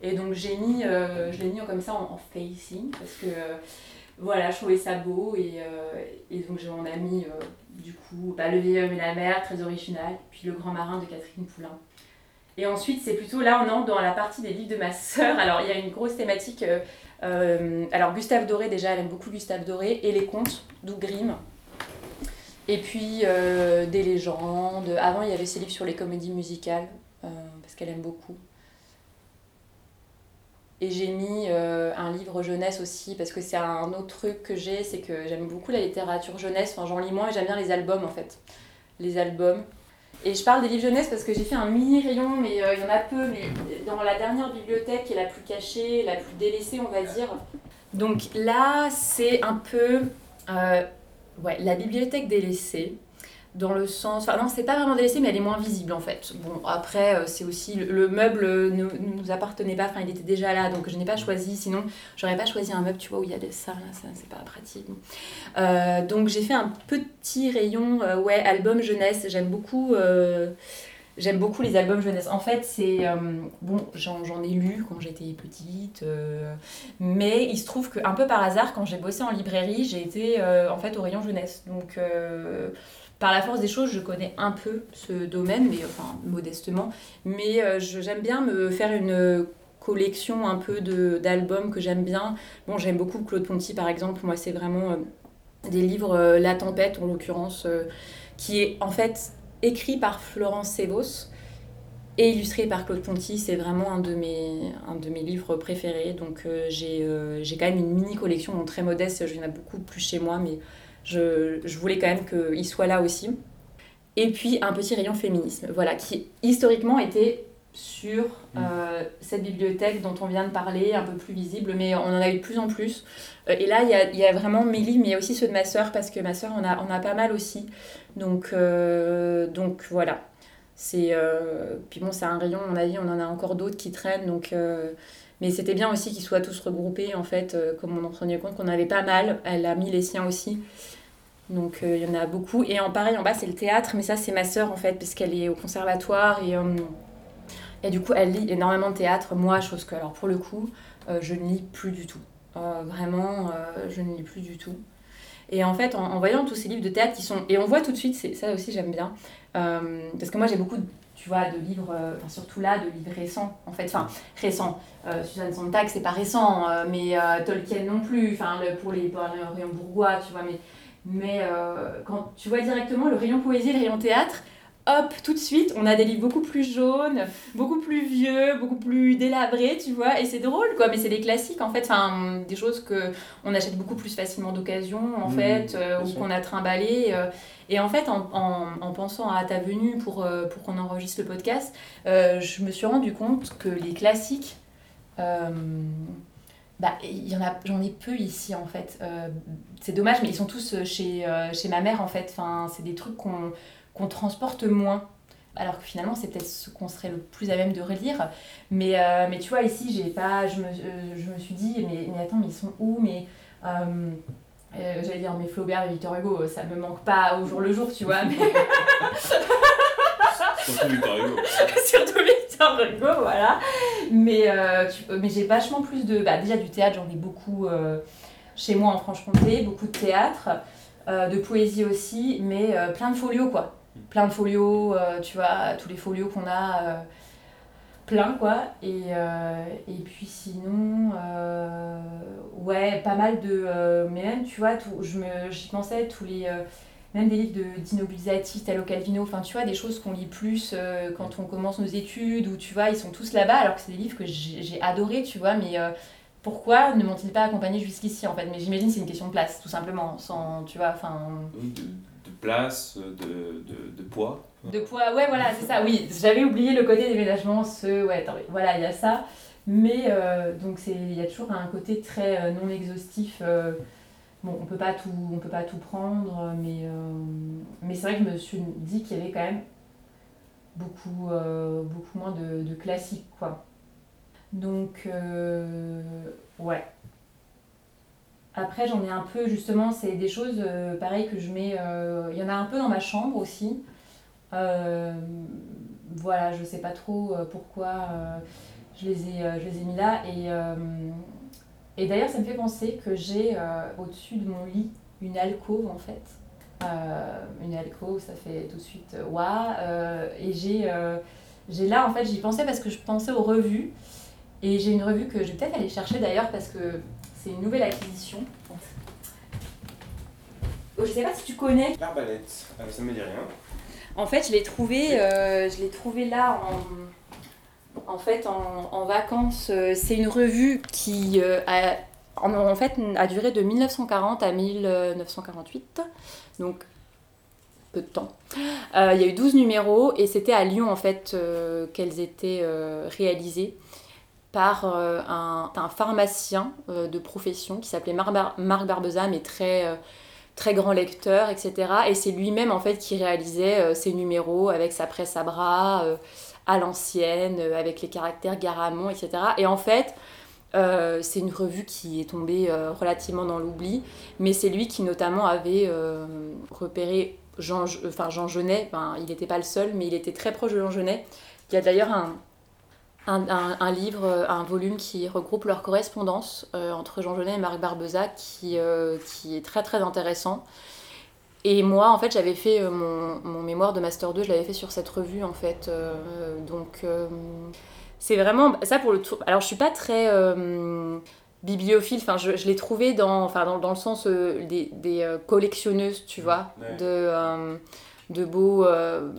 Et donc j'ai mis, euh, je l'ai mis comme ça en, facing parce que euh, voilà, je trouvais ça beau et, et donc j'en ai mis du coup bah, Le vieil homme et la mer, très original, puis Le grand marin de Catherine Poulain. Et ensuite, c'est plutôt là, on entre dans la partie des livres de ma sœur. Alors, il y a une grosse thématique. alors, Gustave Doré, déjà, elle aime beaucoup Gustave Doré, et les contes d'Ougrim Grimm. Et puis euh, des légendes. Avant, il y avait ses livres sur les comédies musicales, euh, parce qu'elle aime beaucoup. Et j'ai mis euh, un livre jeunesse aussi, parce que c'est un autre truc que j'ai, c'est que j'aime beaucoup la littérature jeunesse, enfin j'en lis moins et j'aime bien les albums en fait. Les albums. Et je parle des livres jeunesse parce que j'ai fait un mini rayon, mais il y en a peu, mais dans la dernière bibliothèque qui est la plus cachée, la plus délaissée on va dire. Donc là, c'est un peu ouais, la bibliothèque délaissée, dans le sens. Enfin, non, c'est pas vraiment délaissée, mais elle est moins visible en fait. Bon, après, euh, c'est aussi. Le, meuble ne, nous appartenait pas, enfin, il était déjà là, donc je n'ai pas choisi. Sinon, j'aurais pas choisi un meuble, tu vois, où il y a des ça, ça, c'est pas pratique. Euh, donc, j'ai fait un petit rayon, euh, ouais, album jeunesse. J'aime beaucoup. J'aime beaucoup les albums jeunesse. En fait, c'est. Euh, bon, j'en ai lu quand j'étais petite, euh, mais il se trouve qu'un peu par hasard, quand j'ai bossé en librairie, j'ai été euh, en fait au rayon jeunesse. Donc, par la force des choses, je connais un peu ce domaine, mais enfin, modestement. Mais j'aime bien me faire une collection un peu d'albums que j'aime bien. Bon, j'aime beaucoup Claude Ponty, par exemple. Moi, c'est vraiment des livres, La Tempête, en l'occurrence, qui est en fait écrit par Florence Sevos et illustré par Claude Ponty. C'est vraiment un de mes, un de mes livres préférés. Donc euh, euh, j'ai quand même une mini collection très modeste, je viens beaucoup plus chez moi, mais je, je voulais quand même qu'il soit là aussi. Et puis un petit rayon féminisme, voilà, qui historiquement était sur mm. euh, cette bibliothèque dont on vient de parler, un peu plus visible, mais on en a eu de plus en plus. Et là, il y a, y a, vraiment mes livres, mais il y a aussi ceux de ma sœur, parce que ma sœur en a, on a pas mal aussi. Donc, euh, donc voilà. C'est, puis bon, c'est un rayon, on a dit, on en a encore d'autres qui traînent. Donc, mais c'était bien aussi qu'ils soient tous regroupés, en fait, comme on en prenait compte qu'on avait pas mal. Elle a mis les siens aussi. Donc il y en a beaucoup. Et en pareil, en bas, c'est le théâtre, mais ça, c'est ma sœur, en fait, parce qu'elle est au conservatoire et et du coup, elle lit énormément de théâtre. Moi, chose que, alors pour le coup, euh, je ne lis plus du tout. Euh, vraiment, euh, je ne lis plus du tout. Et en fait, en, voyant tous ces livres de théâtre qui sont. Et on voit tout de suite, c'est ça aussi j'aime bien. parce que moi, j'ai beaucoup, tu vois, de livres, enfin, surtout là, de livres récents, en fait. Enfin, récents. Suzanne Sontag, c'est pas récent, mais Tolkien non plus. Enfin, pour les, pour les rayons bourgois, tu vois. Mais, mais quand tu vois directement le rayon poésie, le rayon théâtre, hop, tout de suite, on a des livres beaucoup plus jaunes, beaucoup plus vieux, beaucoup plus délabrés, tu vois, et c'est drôle, quoi, mais c'est des classiques, en fait, enfin, des choses que on achète beaucoup plus facilement d'occasion, en mmh, fait, euh, ou qu'on a trimballé. Euh, et en fait, en, en, pensant à ta venue pour, euh, pour qu'on enregistre le podcast, je me suis rendu compte que les classiques, bah, y en a, j'en ai peu ici, en fait. c'est dommage, mais ils sont tous chez, chez ma mère, en fait. Enfin, c'est des trucs qu'on qu'on transporte moins. Alors que finalement, c'est peut-être ce qu'on serait le plus à même de relire. Mais, euh, mais tu vois, ici, j'ai pas, je, me, euh, je me suis dit, mais, mais attends, mais ils sont où mais, euh, J'allais dire, mais Flaubert et Victor Hugo, ça me manque pas au jour le jour, tu vois. Mais... Surtout Victor Hugo. Surtout Victor Hugo, voilà. Mais, mais j'ai vachement plus de. Bah, déjà, du théâtre, j'en ai beaucoup chez moi en Franche-Comté, beaucoup de théâtre. de poésie aussi, mais plein de folios quoi plein de folios, tu vois, tous les folios qu'on a plein quoi. Et, et puis sinon ouais pas mal de mais même tu vois j'y pensais tous les même des livres de Dino Buzzati, Talo Calvino, enfin tu vois, des choses qu'on lit plus euh, quand on commence nos études, ou tu vois, ils sont tous là-bas, alors que c'est des livres que j'ai adoré, tu vois, mais euh, pourquoi ne m'ont-ils pas accompagné jusqu'ici en fait? Mais j'imagine c'est une question de place, tout simplement, sans, tu vois, enfin... Place, de, de, de, poids. De poids, ouais, voilà, c'est ça, oui, j'avais oublié le côté déménagement, ce, ouais, attends, voilà, il y a ça, mais euh, donc il y a toujours un côté très non exhaustif Bon, on peut pas tout, on peut pas tout prendre, mais, euh, mais c'est vrai que je me suis dit qu'il y avait quand même beaucoup, euh, beaucoup moins de, de, classiques, quoi. Donc, euh, ouais. Après, j'en ai un peu, justement, c'est des choses, pareil, que je mets... Il y en a un peu dans ma chambre aussi. voilà, je sais pas trop pourquoi je, les ai, je les ai mis là. Et et d'ailleurs, ça me fait penser que j'ai euh, au-dessus de mon lit une alcôve en fait. Euh, une alcôve, ça fait tout de suite euh, waouh. et j'ai, j'ai là en fait, j'y pensais parce que je pensais aux revues. Et j'ai une revue que je vais peut-être aller chercher d'ailleurs parce que c'est une nouvelle acquisition. Oh, je sais pas si tu connais. L'arbalète, ça me dit rien. En fait, je l'ai trouvé, je l'ai trouvé là en en fait, en, vacances, euh, c'est une revue qui euh, a, en, fait, a duré de 1940 à 1948, donc peu de temps. Euh, il y a eu 12 numéros et c'était à Lyon en fait qu'elles étaient réalisées par un, pharmacien de profession qui s'appelait Marc, Bar Barbeza, mais très, très grand lecteur, etc. Et c'est lui-même en fait qui réalisait ces numéros avec sa presse à bras à l'ancienne, euh, avec les caractères Garamond, etc. Et en fait, euh, c'est une revue qui est tombée euh, relativement dans l'oubli, mais c'est lui qui notamment avait repéré Jean, enfin Jean Genet, il n'était pas le seul, mais il était très proche de Jean Genet. Il y a d'ailleurs un, un, un, livre, un volume qui regroupe leur correspondance entre Jean Genet et Marc Barbeza, qui, qui est très très intéressant. Et moi, en fait, j'avais fait euh, mon, mon, mémoire de Master 2, je l'avais fait sur cette revue, en fait. Euh, donc, euh, c'est vraiment... Ça, pour le tour... Alors, je suis pas très bibliophile, enfin, je, je l'ai trouvé dans, enfin, dans, dans le sens des, des collectionneuses, tu vois, de de beaux.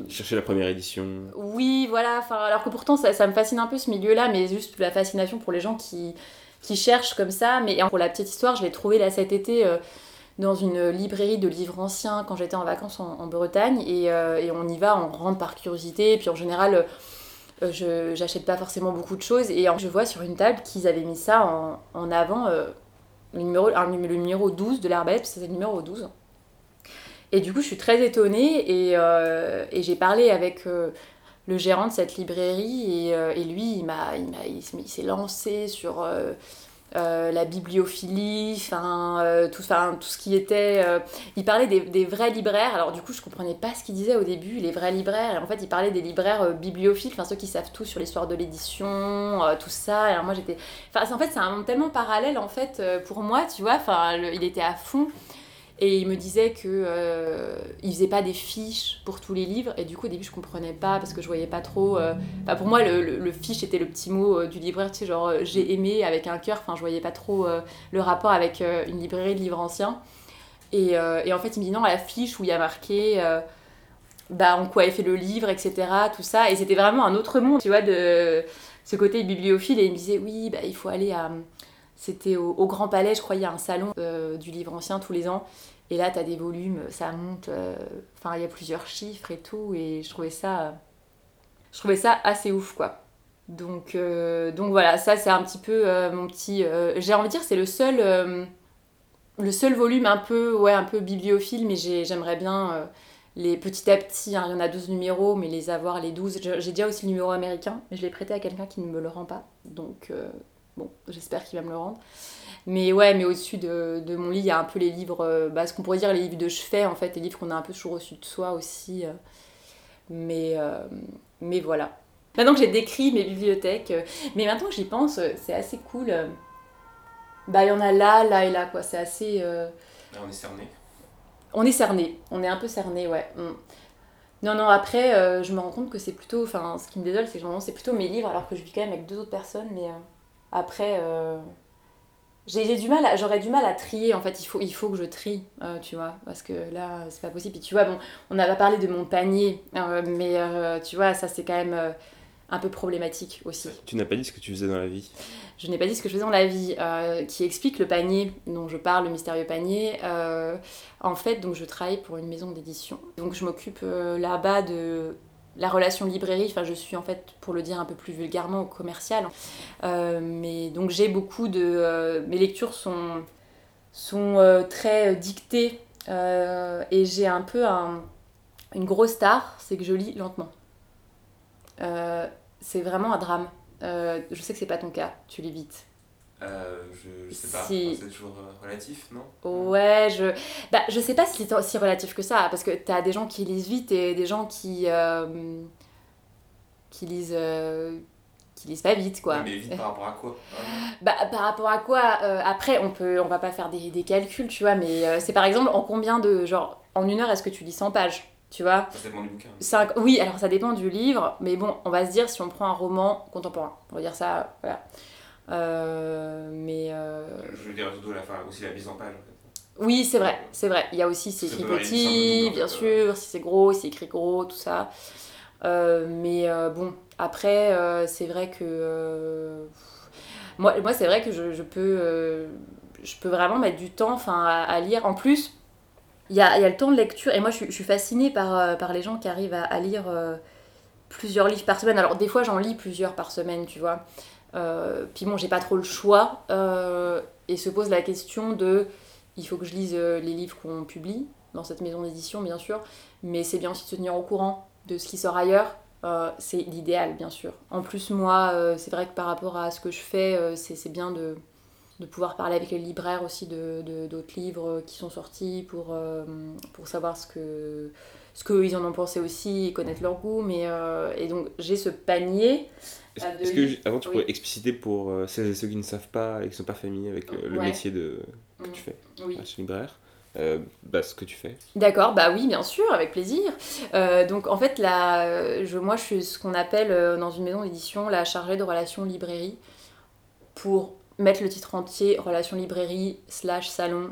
Chercher la première édition. Oui, voilà. Enfin, alors que pourtant, ça, ça, me fascine un peu ce milieu-là, mais juste la fascination pour les gens qui, qui cherchent comme ça. Mais pour la petite histoire, je l'ai trouvé là cet été dans une librairie de livres anciens quand j'étais en vacances en, Bretagne euh, et, on y va, on rentre par curiosité et puis en général euh, je j'achète pas forcément beaucoup de choses et je vois sur une table qu'ils avaient mis ça en, en avant euh, le, numéro, le numéro 12 de l'arbalète, c'était le numéro 12. Et du coup je suis très étonnée et, et j'ai parlé avec le gérant de cette librairie et, et lui il m'a il, il s'est lancé sur euh, la bibliophilie, euh, tout, tout ce qui était. Euh, il parlait des, vrais libraires. Alors du coup, je comprenais pas ce qu'il disait au début, les vrais libraires. Et en fait, il parlait des libraires bibliophiles, enfin ceux qui savent tout sur l'histoire de l'édition, tout ça. alors moi, j'étais. Enfin, en fait, c'est un monde tellement parallèle en fait pour moi, tu vois. Enfin, il était à fond. Et il me disait que euh, il faisait pas des fiches pour tous les livres. Et du coup, au début, je comprenais pas parce que je voyais pas trop. Euh, enfin, pour moi, le, le, fiche était le petit mot euh, du libraire, tu sais, genre j'ai aimé avec un cœur. Enfin, je voyais pas trop le rapport avec une librairie de livres anciens. Et, et, en fait, il me dit non, la fiche où il y a marqué bah, en quoi est fait le livre, etc. Tout ça. Et c'était vraiment un autre monde, tu vois, de ce côté bibliophile. Et il me disait oui, bah, il faut aller à. C'était au, Grand Palais, je crois, il y a un salon du livre ancien tous les ans. Et là, tu as des volumes, ça monte, euh, enfin, il y a plusieurs chiffres et tout, et je trouvais ça, je trouvais ça assez ouf, quoi. Donc, euh, donc voilà, ça c'est un petit peu euh, mon petit. j'ai envie de dire, c'est le seul, le seul volume un peu, ouais, un peu bibliophile, mais j'aimerais bien les petit à petit, hein, il y en a 12 numéros, mais les avoir les 12. J'ai déjà aussi le numéro américain, mais je l'ai prêté à quelqu'un qui ne me le rend pas. Donc, bon, j'espère qu'il va me le rendre. Mais ouais, mais au-dessus de, de, mon lit, il y a un peu les livres, euh, bah, ce qu'on pourrait dire les livres de chevet, en fait, les livres qu'on a un peu toujours reçus de soi aussi. Euh. mais, euh, mais voilà. Maintenant que j'ai décrit mes bibliothèques, mais maintenant que j'y pense, c'est assez cool. bah, il y en a là, là et là, quoi. C'est assez. on est cerné. On est cerné, on est un peu cerné, ouais. Mm. Non, non, après, euh, je me rends compte que c'est plutôt. Enfin, ce qui me désole, c'est que c'est plutôt mes livres, alors que je vis quand même avec deux autres personnes. Mais euh, après, euh, j'ai du mal, j'aurais du mal à trier. En fait, il faut, il faut que je trie, euh, tu vois, parce que là, c'est pas possible. Puis tu vois, bon, on n'a pas parlé de mon panier, euh, mais euh, tu vois, ça c'est quand même un peu problématique aussi. Tu n'as pas dit ce que tu faisais dans la vie? Je n'ai pas dit ce que je faisais dans la vie, euh, qui explique le panier dont je parle, le mystérieux panier. Euh, en fait, donc je travaille pour une maison d'édition. Donc je m'occupe euh, là-bas de la relation librairie. Enfin, je suis en fait, pour le dire un peu plus vulgairement, commercial. Euh, mais donc j'ai beaucoup de. euh, mes lectures sont, sont euh, très dictées et j'ai un peu un- une grosse tare, c'est que je lis lentement. C'est vraiment un drame. Je sais que c'est pas ton cas, tu lis vite. Euh, je, je sais pas, Si- c'est toujours euh, relatif, non? Ouais, je. Bah, je sais pas si c'est si relatif que ça, parce que t'as des gens qui lisent vite et des gens qui. euh, qui lisent. euh, qui lisent pas vite, quoi. Mais vite par rapport à quoi? Bah, par rapport à quoi Après, on peut, on va pas faire des, des calculs, tu vois, mais c'est par exemple en combien de. Genre, en une heure, est-ce que tu lis 100 pages Tu vois? Ça dépend du bouquin. Cinq- Oui, alors ça dépend du livre, mais bon, on va se dire si on prend un roman contemporain. On va dire ça, voilà. Euh, mais. euh, Je veux dire surtout la aussi la mise en page en fait. Oui, c'est vrai, c'est vrai. Il y a aussi si c'est écrit petit, bien sûr, si c'est gros, si c'est écrit gros, tout ça. Euh, mais euh, bon, après, euh, c'est vrai que. moi, moi c'est vrai que je, je peux, je peux vraiment mettre du temps à, à lire. En plus, il y a, y a le temps de lecture. Et moi, je, suis- je suis fascinée par, par les gens qui arrivent à, à lire plusieurs livres par semaine. Alors, des fois, j'en lis plusieurs par semaine, tu vois. Euh, puis bon, j'ai pas trop le choix. euh, et se pose la question de il faut que je lise euh, les livres qu'on publie dans cette maison d'édition, bien sûr, mais c'est bien aussi de se tenir au courant de ce qui sort ailleurs. C'est l'idéal, bien sûr. En plus, moi, c'est vrai que par rapport à ce que je fais, c'est bien de, de pouvoir parler avec les libraires aussi de de- d'autres livres qui sont sortis pour, pour savoir ce que ce qu'ils en ont pensé aussi et connaître leur goût. Mais, euh, et donc, j'ai ce panier. Est-ce de est-ce que, avant, tu Oui. pourrais expliciter pour euh, celles et ceux qui ne savent pas et qui ne sont pas familiers avec euh, le Ouais. métier de, que Mm. tu fais, Oui. chez libraire, euh, bah, ce que tu fais D'accord, bah oui, bien sûr, avec plaisir. Euh, donc en fait, là, euh, je, moi, je suis ce qu'on appelle euh, dans une maison d'édition la chargée de relations librairie pour mettre le titre entier relations librairie slash salon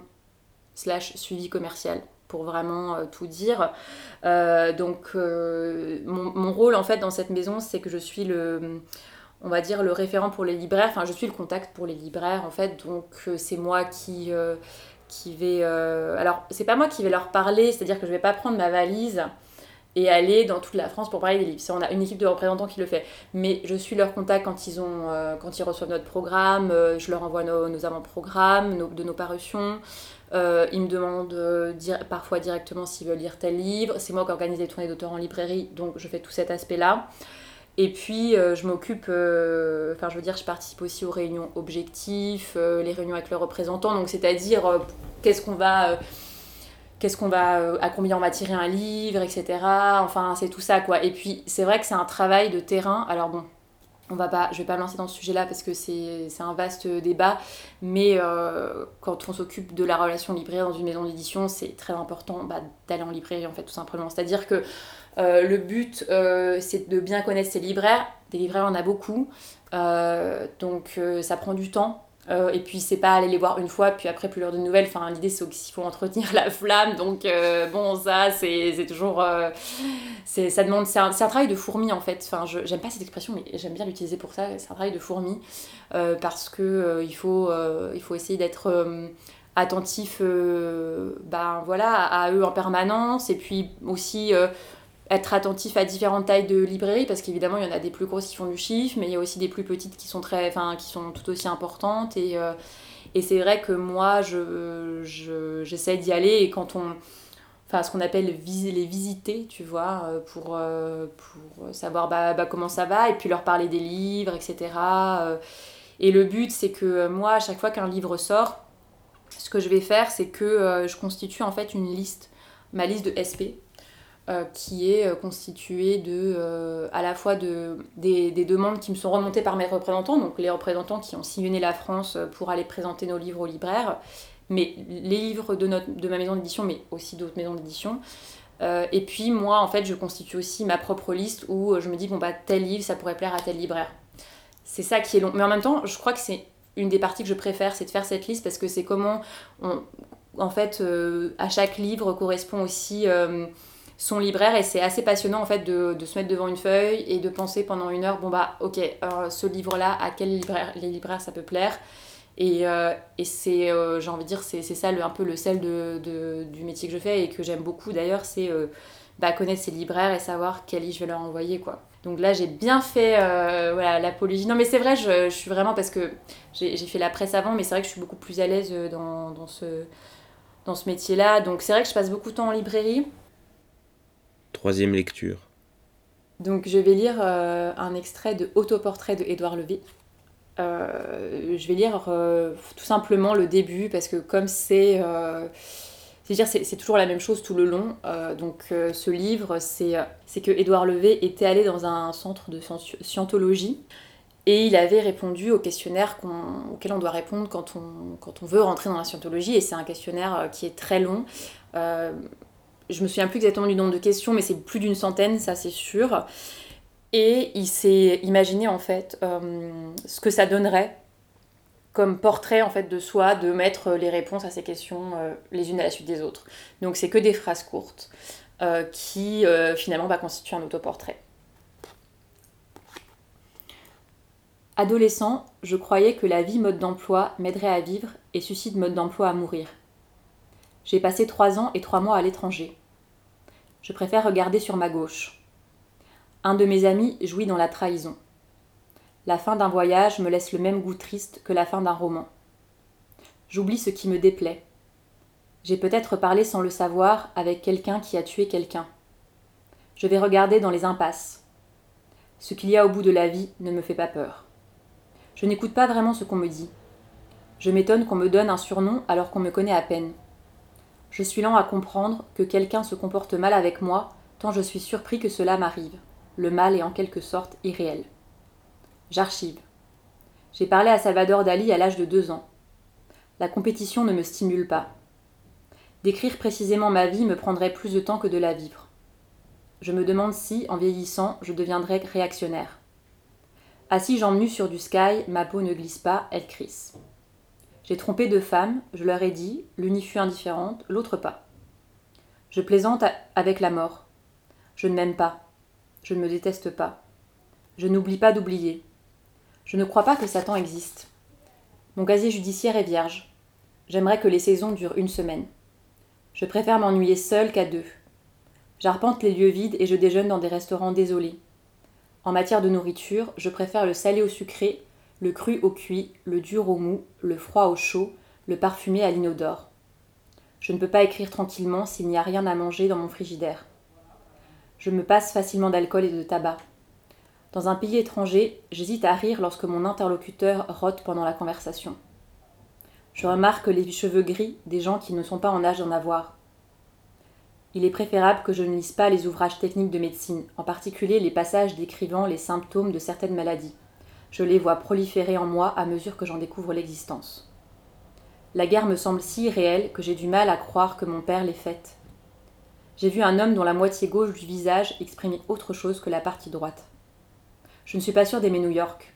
slash suivi commercial pour vraiment euh, tout dire. Euh, donc euh, mon, mon rôle en fait dans cette maison, c'est que je suis le on va dire le référent pour les libraires, enfin je suis le contact pour les libraires en fait, donc c'est moi qui, qui vais... Alors c'est pas moi qui vais leur parler, c'est-à-dire que je vais pas prendre ma valise et aller dans toute la France pour parler des livres. On a une équipe de représentants qui le fait. Mais je suis leur contact quand ils, ont, euh, quand ils reçoivent notre programme, euh, je leur envoie nos, avant-programmes, de nos parutions. Euh, ils me demandent parfois directement s'ils veulent lire tel livre. C'est moi qui organise les tournées d'auteurs en librairie, donc je fais tout cet aspect-là. Et puis, je m'occupe, enfin, je veux dire, je participe aussi aux réunions objectifs, les réunions avec leurs représentants, donc c'est-à-dire qu'est-ce qu'on va. Qu'est-ce qu'on va, euh, à combien on va tirer un livre, etc. Enfin, c'est tout ça, quoi. Et puis, c'est vrai que c'est un travail de terrain. Alors bon, on va pas, je vais pas me lancer dans ce sujet-là parce que c'est c'est un vaste débat. Mais euh, quand on s'occupe de la relation libraire dans une maison d'édition, c'est très important bah, d'aller en librairie, en fait, tout simplement. C'est-à-dire que euh, le but, c'est de bien connaître ses libraires. Des libraires, on a beaucoup. Donc, ça prend du temps. Euh, et puis, c'est pas aller les voir une fois, puis après, plus leur de nouvelles. Enfin, l'idée, c'est qu'il faut entretenir la flamme. Donc, euh, bon, ça, c'est toujours. euh, c'est ça demande. C'est un, un travail de fourmi, en fait. Enfin, j'aime pas cette expression, mais j'aime bien l'utiliser pour ça. C'est un travail de fourmi. parce que il, faut, il faut essayer d'être. attentif ben, voilà, à, eux en permanence et puis aussi être attentif à différentes tailles de librairies parce qu'évidemment il y en a des plus grosses qui font du chiffre mais il y a aussi des plus petites qui sont très enfin qui sont tout aussi importantes. Et, euh, c'est vrai que moi je, je- j'essaie d'y aller. Et quand on ce qu'on appelle les visiter tu vois euh, pour, euh, pour savoir bah, bah, comment ça va et puis leur parler des livres etc et le but c'est que moi à chaque fois qu'un livre sort ce que je vais faire, c'est que je constitue en fait une liste, ma liste de SP, euh, qui est euh, constituée de, euh, à la fois de, des, des demandes qui me sont remontées par mes représentants, donc les représentants qui ont sillonné la France pour aller présenter nos livres aux libraires, mais les livres de, notre, de ma maison d'édition, mais aussi d'autres maisons d'édition, et puis moi, en fait, je constitue aussi ma propre liste où je me dis, bon, bah, tel livre, ça pourrait plaire à tel libraire. C'est ça qui est long. Mais en même temps, je crois que c'est une des parties que je préfère, c'est de faire cette liste parce que c'est comment, on, en fait, à chaque livre correspond aussi son libraire et c'est assez passionnant en fait de, se mettre devant une feuille et de penser pendant une heure bon bah ok ce livre là à quel libraire les libraires ça peut plaire. Et, euh, et c'est euh, j'ai envie de dire c'est ça le, un peu le sel de, du métier que je fais et que j'aime beaucoup d'ailleurs c'est euh, bah, connaître ces libraires et savoir quel livre je vais leur envoyer quoi. Donc là j'ai bien fait voilà l'apologie. Non mais c'est vrai je, je, suis vraiment parce que j'ai fait la presse avant mais c'est vrai que je suis beaucoup plus à l'aise dans, dans ce dans ce métier là donc c'est vrai que je passe beaucoup de temps en librairie Troisième lecture. Donc je vais lire euh, un extrait de Autoportrait de Édouard Levé. Euh, je vais lire euh, tout simplement le début parce que comme c'est c'est toujours la même chose tout le long. donc ce livre, c'est que Édouard Levé était allé dans un centre de scientologie et il avait répondu au questionnaire auquel on doit répondre quand on, quand on veut rentrer dans la scientologie. Et c'est un questionnaire qui est très long je me souviens plus exactement du nombre de questions, mais c'est plus d'une centaine, ça c'est sûr. Et il s'est imaginé en fait euh, ce que ça donnerait comme portrait en fait de soi de mettre les réponses à ces questions euh, les unes à la suite des autres. Donc c'est que des phrases courtes euh, qui finalement va constituer un autoportrait. Adolescent, je croyais que la vie mode d'emploi m'aiderait à vivre et suicide mode d'emploi à mourir. J'ai passé trois ans et trois mois à l'étranger. Je préfère regarder sur ma gauche. Un de mes amis jouit dans la trahison. La fin d'un voyage me laisse le même goût triste que la fin d'un roman. J'oublie ce qui me déplaît. J'ai peut-être parlé sans le savoir avec quelqu'un qui a tué quelqu'un. Je vais regarder dans les impasses. Ce qu'il y a au bout de la vie ne me fait pas peur. Je n'écoute pas vraiment ce qu'on me dit. Je m'étonne qu'on me donne un surnom alors qu'on me connaît à peine. Je suis lent à comprendre que quelqu'un se comporte mal avec moi, tant je suis surpris que cela m'arrive. Le mal est en quelque sorte irréel. J'archive. J'ai parlé à Salvador Dali à l'âge de deux ans. La compétition ne me stimule pas. Décrire précisément ma vie me prendrait plus de temps que de la vivre. Je me demande si, en vieillissant, je deviendrais réactionnaire. Assis jambes sur du sky, ma peau ne glisse pas, elle crisse. J'ai trompé deux femmes, je leur ai dit, l'une fut indifférente, l'autre pas. Je plaisante avec la mort. Je ne m'aime pas. Je ne me déteste pas. Je n'oublie pas d'oublier. Je ne crois pas que Satan existe. Mon casier judiciaire est vierge. J'aimerais que les saisons durent une semaine. Je préfère m'ennuyer seule qu'à deux. J'arpente les lieux vides et je déjeune dans des restaurants désolés. En matière de nourriture, je préfère le salé au sucré le cru au cuit, le dur au mou, le froid au chaud, le parfumé à l'inodore. Je ne peux pas écrire tranquillement s'il n'y a rien à manger dans mon frigidaire. Je me passe facilement d'alcool et de tabac. Dans un pays étranger, j'hésite à rire lorsque mon interlocuteur rote pendant la conversation. Je remarque les cheveux gris des gens qui ne sont pas en âge d'en avoir. Il est préférable que je ne lise pas les ouvrages techniques de médecine, en particulier les passages décrivant les symptômes de certaines maladies. Je les vois proliférer en moi à mesure que j'en découvre l'existence. La guerre me semble si réelle que j'ai du mal à croire que mon père l'ait faite. J'ai vu un homme dont la moitié gauche du visage exprimait autre chose que la partie droite. Je ne suis pas sûre d'aimer New York.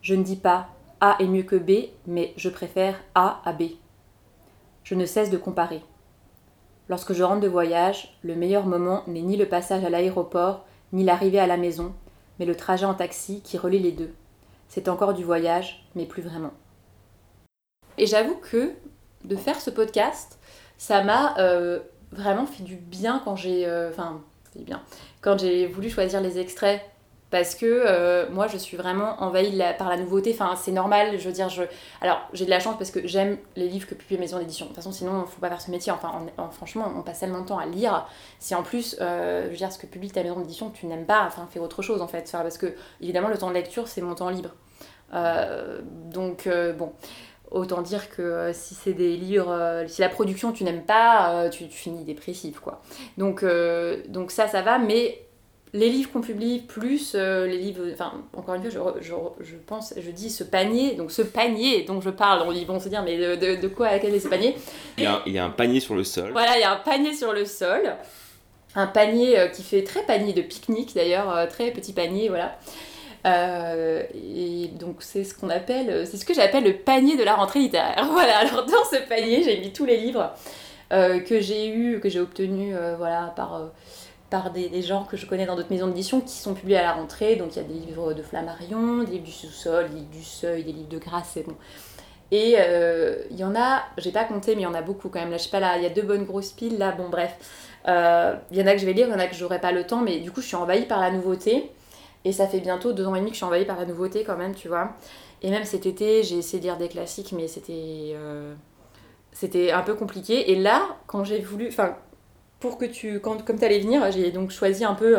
Je ne dis pas A est mieux que B, mais je préfère A à B. Je ne cesse de comparer. Lorsque je rentre de voyage, le meilleur moment n'est ni le passage à l'aéroport, ni l'arrivée à la maison, mais le trajet en taxi qui relie les deux. C'est encore du voyage, mais plus vraiment. Et j'avoue que de faire ce podcast, ça m'a euh, vraiment fait du bien quand j'ai. Euh, enfin, bien. Quand j'ai voulu choisir les extraits parce que euh, moi je suis vraiment envahie par la nouveauté. Enfin c'est normal je veux dire je alors j'ai de la chance parce que j'aime les livres que publie Maison d'édition. De toute façon sinon faut pas faire ce métier. Enfin franchement on passe tellement de temps à lire. Si en plus euh, je veux dire ce que publie ta maison d'édition tu n'aimes pas enfin fais autre chose en fait. Parce que évidemment le temps de lecture c'est mon temps libre. Euh, donc bon. Autant dire que si c'est des livres, si la production tu n'aimes pas, tu, tu, finis dépressif quoi. Donc, donc ça, ça va, mais les livres qu'on publie, plus euh, les livres. Enfin, encore une fois, je, je, je, pense, je dis ce panier, donc ce panier dont je parle, ils vont se dire, mais de, de, de quoi à quel est ce panier il y, a, il y, a, un panier sur le sol. Voilà, il y a un panier sur le sol. Un panier euh, qui fait très panier de pique-nique d'ailleurs, euh, très petit panier, voilà. Et donc c'est ce qu'on appelle, c'est ce que j'appelle le panier de la rentrée littéraire. Voilà, alors dans ce panier, j'ai mis tous les livres que j'ai eu, que j'ai obtenus, voilà, par par des, gens que je connais dans d'autres maisons d'édition qui sont publiés à la rentrée. Donc il y a des livres de Flammarion, des livres du sous-sol, des livres du seuil, des livres de grâce, c'est bon. Et euh, il y en a, j'ai pas compté, mais il y en a beaucoup quand même. Là, je sais pas, là, il y a deux bonnes grosses piles, là, bon, bref. Euh, il y en a que je vais lire, il y en a que j'aurai pas le temps, mais du coup, je suis envahie par la nouveauté. Et ça fait bientôt deux ans et demi que je suis envahie par la nouveauté quand même, tu vois. Et même cet été, j'ai essayé de lire des classiques, mais c'était. Euh, c'était un peu compliqué. Et là, quand j'ai voulu. Enfin, pour que tu. Comme tu allais venir, j'ai donc choisi un peu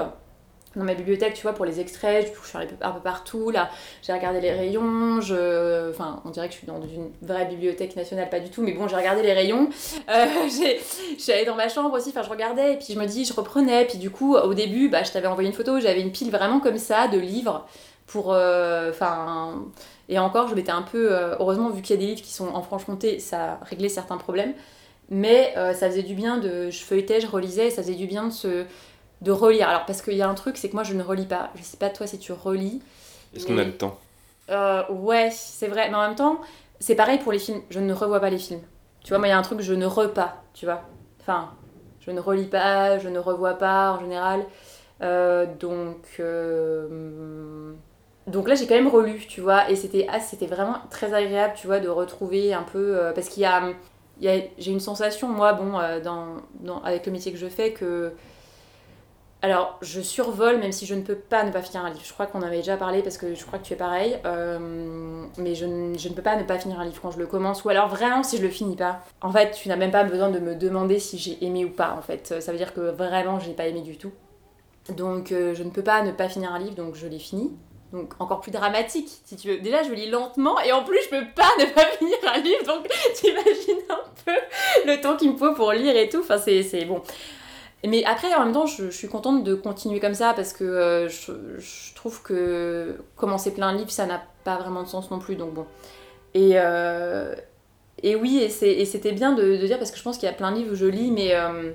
dans ma bibliothèque, tu vois, pour les extraits, je suis allée un peu partout, là, j'ai regardé les rayons, je... Enfin, on dirait que je suis dans une vraie bibliothèque nationale, pas du tout, mais bon, j'ai regardé les rayons, euh, je allée dans ma chambre aussi, enfin, je regardais, et puis je me dis, je reprenais, puis du coup, au début, bah, je t'avais envoyé une photo, j'avais une pile vraiment comme ça, de livres, pour... Enfin... Euh, et encore, je m'étais un peu... Euh, heureusement, vu qu'il y a des livres qui sont en Franche-Comté, ça réglait certains problèmes, mais euh, ça faisait du bien de... Je feuilletais, je relisais, ça faisait du bien de se de relire. Alors, parce qu'il y a un truc, c'est que moi, je ne relis pas. Je sais pas toi si tu relis. Est-ce mais... qu'on a le temps? Euh, Ouais, c'est vrai. Mais en même temps, c'est pareil pour les films. Je ne revois pas les films. Tu vois, moi, il y a un truc, je ne re pas, tu vois. Enfin, je ne relis pas, je ne revois pas en général. Euh, donc... Euh... Donc là, j'ai quand même relu, tu vois. Et c'était ah, c'était vraiment très agréable, tu vois, de retrouver un peu... Euh, parce qu'il y a... J'ai une sensation, moi, bon, euh, avec le métier que je fais, que alors, je survole, même si je ne peux pas ne pas finir un livre. Je crois qu'on avait déjà parlé parce que je crois que tu es pareil. Euh, mais je, je, ne peux pas ne pas finir un livre quand je le commence. Ou alors, vraiment, si je le finis pas. En fait, tu n'as même pas besoin de me demander si j'ai aimé ou pas. En fait, ça veut dire que vraiment, je n'ai pas aimé du tout. Donc, euh, je ne peux pas ne pas finir un livre, donc je l'ai fini. Donc, encore plus dramatique, si tu veux. Déjà, je lis lentement et en plus, je peux pas ne pas finir un livre. Donc, tu imagines un peu le temps qu'il me faut pour lire et tout. Enfin, c'est bon. Mais après, en même temps, je, suis contente de continuer comme ça parce que euh, je, trouve que commencer plein de livres, ça n'a pas vraiment de sens non plus. Donc bon. Et, euh, et oui, et c'était bien de, de, dire parce que je pense qu'il y a plein de livres où je lis, mais euh,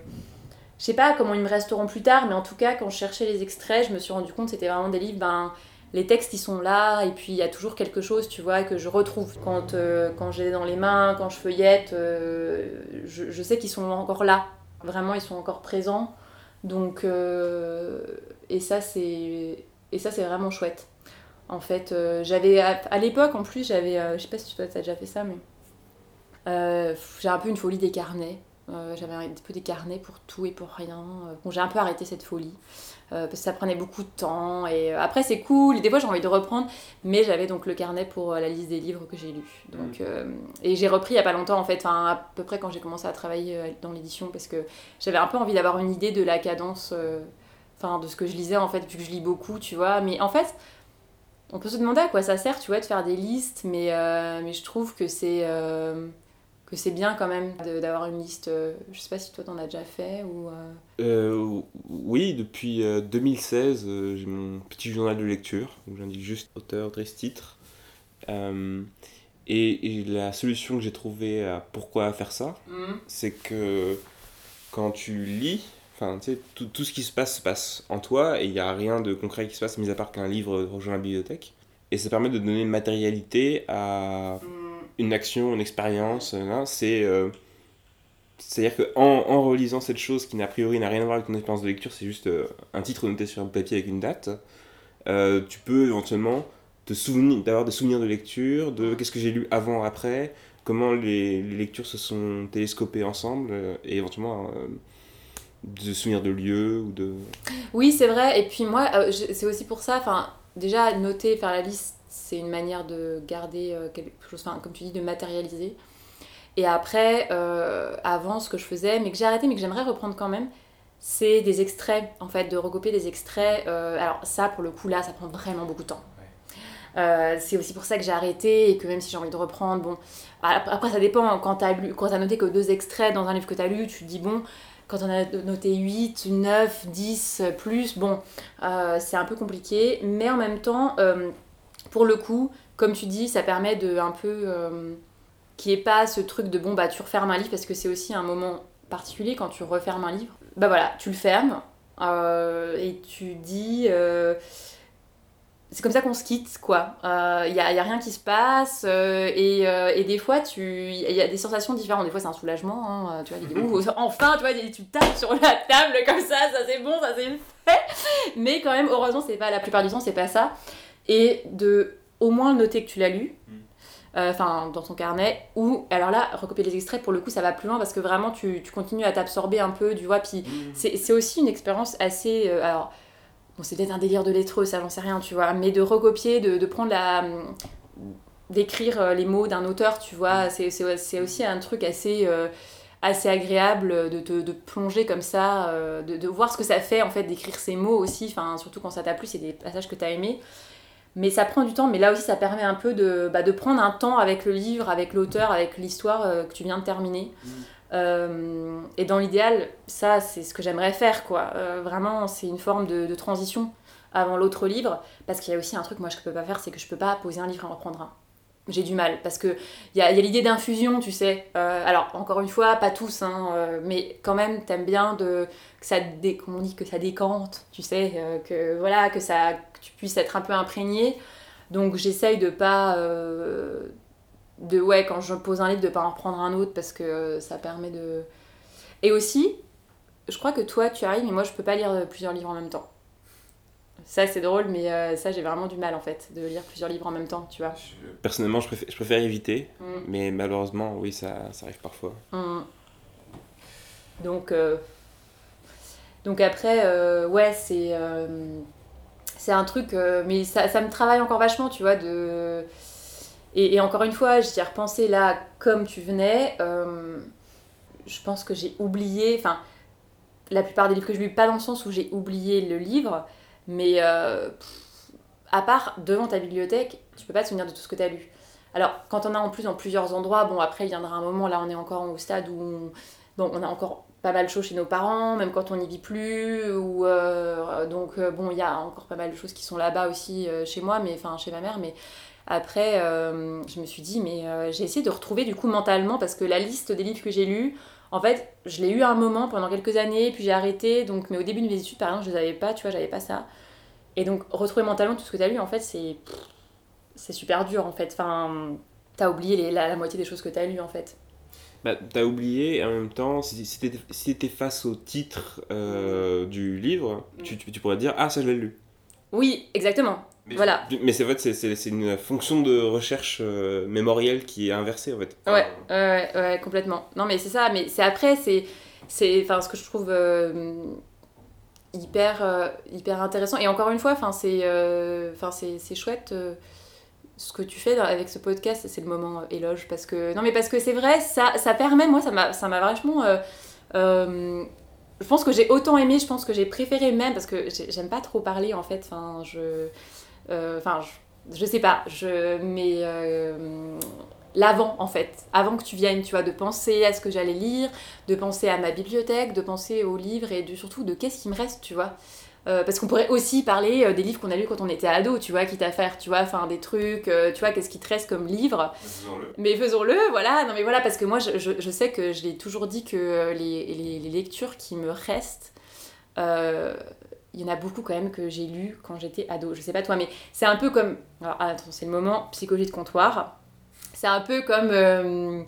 je sais pas comment ils me resteront plus tard. Mais en tout cas, quand je cherchais les extraits, je me suis rendu compte que c'était vraiment des livres, ben. Les textes, ils sont là, et puis il y a toujours quelque chose, tu vois, que je retrouve. Quand, euh, quand j'ai dans les mains, quand je feuillette, euh, je, sais qu'ils sont encore là, Vraiment, ils sont encore présents. Donc, euh, et ça, c'est et ça, c'est vraiment chouette. En fait, j'avais à, l'époque, en plus, j'avais, je sais pas si tu as déjà fait ça, mais j'ai un peu une folie des carnets. J'avais un peu des carnets pour tout et pour rien. Bon, j'ai un peu arrêté cette folie. Euh, parce que ça prenait beaucoup de temps. Et euh, après, c'est cool. Et des fois, j'ai envie de reprendre. Mais j'avais donc le carnet pour euh, la liste des livres que j'ai lus. Donc, mmh. et j'ai repris il n'y a pas longtemps, en fait, enfin, à peu près quand j'ai commencé à travailler dans l'édition, parce que j'avais un peu envie d'avoir une idée de la cadence, enfin, de ce que je lisais, en fait, vu que je lis beaucoup, tu vois. Mais en fait, on peut se demander à quoi ça sert, tu vois, de faire des listes, mais, mais je trouve que c'est que c'est bien quand même d'avoir une liste. Euh, je sais pas si toi t'en as déjà fait ou. Euh... Euh, oui, depuis 2016, euh, j'ai mon petit journal de lecture où j'indique juste auteur, adresse, titre. Et, et, la solution que j'ai trouvée à pourquoi faire ça, mmh. c'est que quand tu lis, enfin, tu sais, tout, tout, ce qui se passe se passe en toi et il n'y a rien de concret qui se passe, mis à part qu'un livre rejoint la bibliothèque. Et ça permet de donner une matérialité à. Mmh une action, une expérience. Hein, c'est euh, c'est-à-dire qu'en en relisant cette chose qui n'a priori n'a rien à voir avec ton expérience de lecture, c'est juste euh, un titre noté sur un papier avec une date, euh, tu peux éventuellement te souvenir, d'avoir des souvenirs de lecture, de qu'est-ce que j'ai lu avant, après, comment les, les, lectures se sont télescopées ensemble, et éventuellement de souvenirs de lieux ou de... Oui, c'est vrai, et puis moi, c'est aussi pour ça, enfin, déjà noter, faire la liste c'est une manière de garder euh, quelque chose, enfin, comme tu dis, de matérialiser. Et après, euh, avant, ce que je faisais, mais que j'ai arrêté, mais que j'aimerais reprendre quand même, c'est des extraits, en fait, de recopier des extraits. Euh, alors ça, pour le coup, là, ça prend vraiment beaucoup de temps. Euh, c'est aussi pour ça que j'ai arrêté et que même si j'ai envie de reprendre, bon, après ça dépend, quand t'as lu, quand as noté que deux extraits dans un livre que t'as lu, tu te dis bon, quand on a noté 8, 9, 10, plus, bon, c'est un peu compliqué. Mais en même temps, pour le coup, comme tu dis, ça permet de un peu. Euh, qu'il n'y ait pas ce truc de bon, bah tu refermes un livre parce que c'est aussi un moment particulier quand tu refermes un livre. Bah voilà, tu le fermes et tu dis c'est comme ça qu'on se quitte, quoi. Il euh, n'y a, y a, rien qui se passe, euh, et, euh, et, des fois, il y a des sensations différentes. Des fois, c'est un soulagement, hein, tu vois, enfin, tu vois, tu tapes sur la table comme ça, ça c'est bon, ça c'est fait. Mais quand même, heureusement, c'est pas la plupart du temps, c'est pas ça. Et de au moins noter que tu l'as lu, mm. enfin, dans ton carnet, ou alors là, recopier les extraits, pour le coup, ça va plus loin parce que vraiment, tu, tu continues à t'absorber un peu, tu vois, puis mm. c'est aussi une expérience assez. alors, bon, c'est peut-être un délire de lettreux, ça j'en sais rien, tu vois, mais de recopier, de, de prendre la. d'écrire euh, les mots d'un auteur, tu vois, c'est aussi un truc assez. Euh, assez agréable de te de plonger comme ça, euh, de, de, voir ce que ça fait en fait d'écrire ces mots aussi, enfin surtout quand ça t'a plu, c'est des passages que t'as aimés. Mais ça prend du temps, mais là aussi ça permet un peu de, bah, de prendre un temps avec le livre, avec l'auteur, avec l'histoire que tu viens de terminer. Mmh. Euh, et dans l'idéal, ça, c'est ce que j'aimerais faire, quoi. Euh, vraiment, c'est une forme de, transition avant l'autre livre, parce qu'il y a aussi un truc, moi, je peux pas faire, c'est que je peux pas poser un livre et en reprendre un. J'ai du mal, parce que il y a, y a l'idée d'infusion, tu sais. Euh, alors, encore une fois, pas tous, hein, mais quand même, t'aimes bien de, que ça, dé, on dit, que ça décante, tu sais, que, voilà, que, ça, que tu puisses être un peu imprégné. Donc, j'essaye de pas de ouais quand je pose un livre de pas en reprendre un autre parce que ça permet de et aussi je crois que toi tu arrives mais moi je peux pas lire plusieurs livres en même temps ça c'est drôle mais euh, ça j'ai vraiment du mal en fait de lire plusieurs livres en même temps tu vois personnellement je préfère, je préfère éviter mm. mais malheureusement oui ça, ça arrive parfois mm. donc euh, donc après euh, ouais c'est c'est un truc mais ça, me travaille encore vachement tu vois de et, encore une fois, j'y ai repensé là comme tu venais. Euh, je pense que j'ai oublié, enfin, la plupart des livres que je lis, pas dans le sens où j'ai oublié le livre, mais euh, à part devant ta bibliothèque, tu peux pas te souvenir de tout ce que tu lu. Alors, quand on a en plus dans plusieurs endroits, bon, après, il viendra un moment, là, on est encore au stade où on, bon, on a encore pas mal de choses chez nos parents, même quand on n'y vit plus, ou euh, donc, bon, il y a encore pas mal de choses qui sont là-bas aussi chez moi, mais enfin, chez ma mère, mais après, euh, je me suis dit, mais euh, j'ai essayé de retrouver du coup mentalement, parce que la liste des livres que j'ai lus, en fait, je l'ai eu un moment pendant quelques années, puis j'ai arrêté. Donc, mais au début de mes études, par exemple, je les avais pas, tu vois, j'avais pas ça. Et donc, retrouver mentalement tout ce que tu as lu, en fait, c'est c'est super dur, en fait. Enfin, t'as oublié la, moitié des choses que tu as lues, en fait. Bah, t'as oublié, et en même temps, si, si t'étais face au titre euh, du livre, mm. tu, tu, pourrais dire Ah, ça, je l'ai lu. Oui, exactement. Mais, voilà. Mais c'est vrai, c'est une fonction de recherche euh, mémorielle qui est inversée en fait. Ouais, ouais, ouais, complètement. Non, mais c'est ça, mais c'est après, c'est enfin ce que je trouve euh, hyper, euh, hyper intéressant. Et encore une fois, enfin c'est enfin c'est chouette ce que tu fais avec ce podcast, c'est le moment éloge parce que non mais parce que c'est vrai, ça, ça permet, moi ça m'a ça m'a vachement je pense que j'ai autant aimé, je pense que j'ai préféré même parce que j'aime pas trop parler en fait. Enfin, je, euh, enfin, je, sais pas, je, mais euh, l'avant en fait, avant que tu viennes, tu vois, de penser à ce que j'allais lire, de penser à ma bibliothèque, de penser aux livres et surtout de qu'est-ce qui me reste, tu vois. Euh, parce qu'on pourrait aussi parler des livres qu'on a lus quand on était ado, tu vois, quitte à faire, tu vois, enfin des trucs, tu vois, qu'est-ce qui te reste comme livre? Mais faisons-le, voilà, non mais voilà, parce que moi je, je, sais que je l'ai toujours dit que les, les, les, lectures qui me restent, il y en a beaucoup quand même que j'ai lu quand j'étais ado. Je sais pas toi, mais c'est un peu comme. Alors, attends, c'est le moment psychologie de comptoir. C'est un peu comme.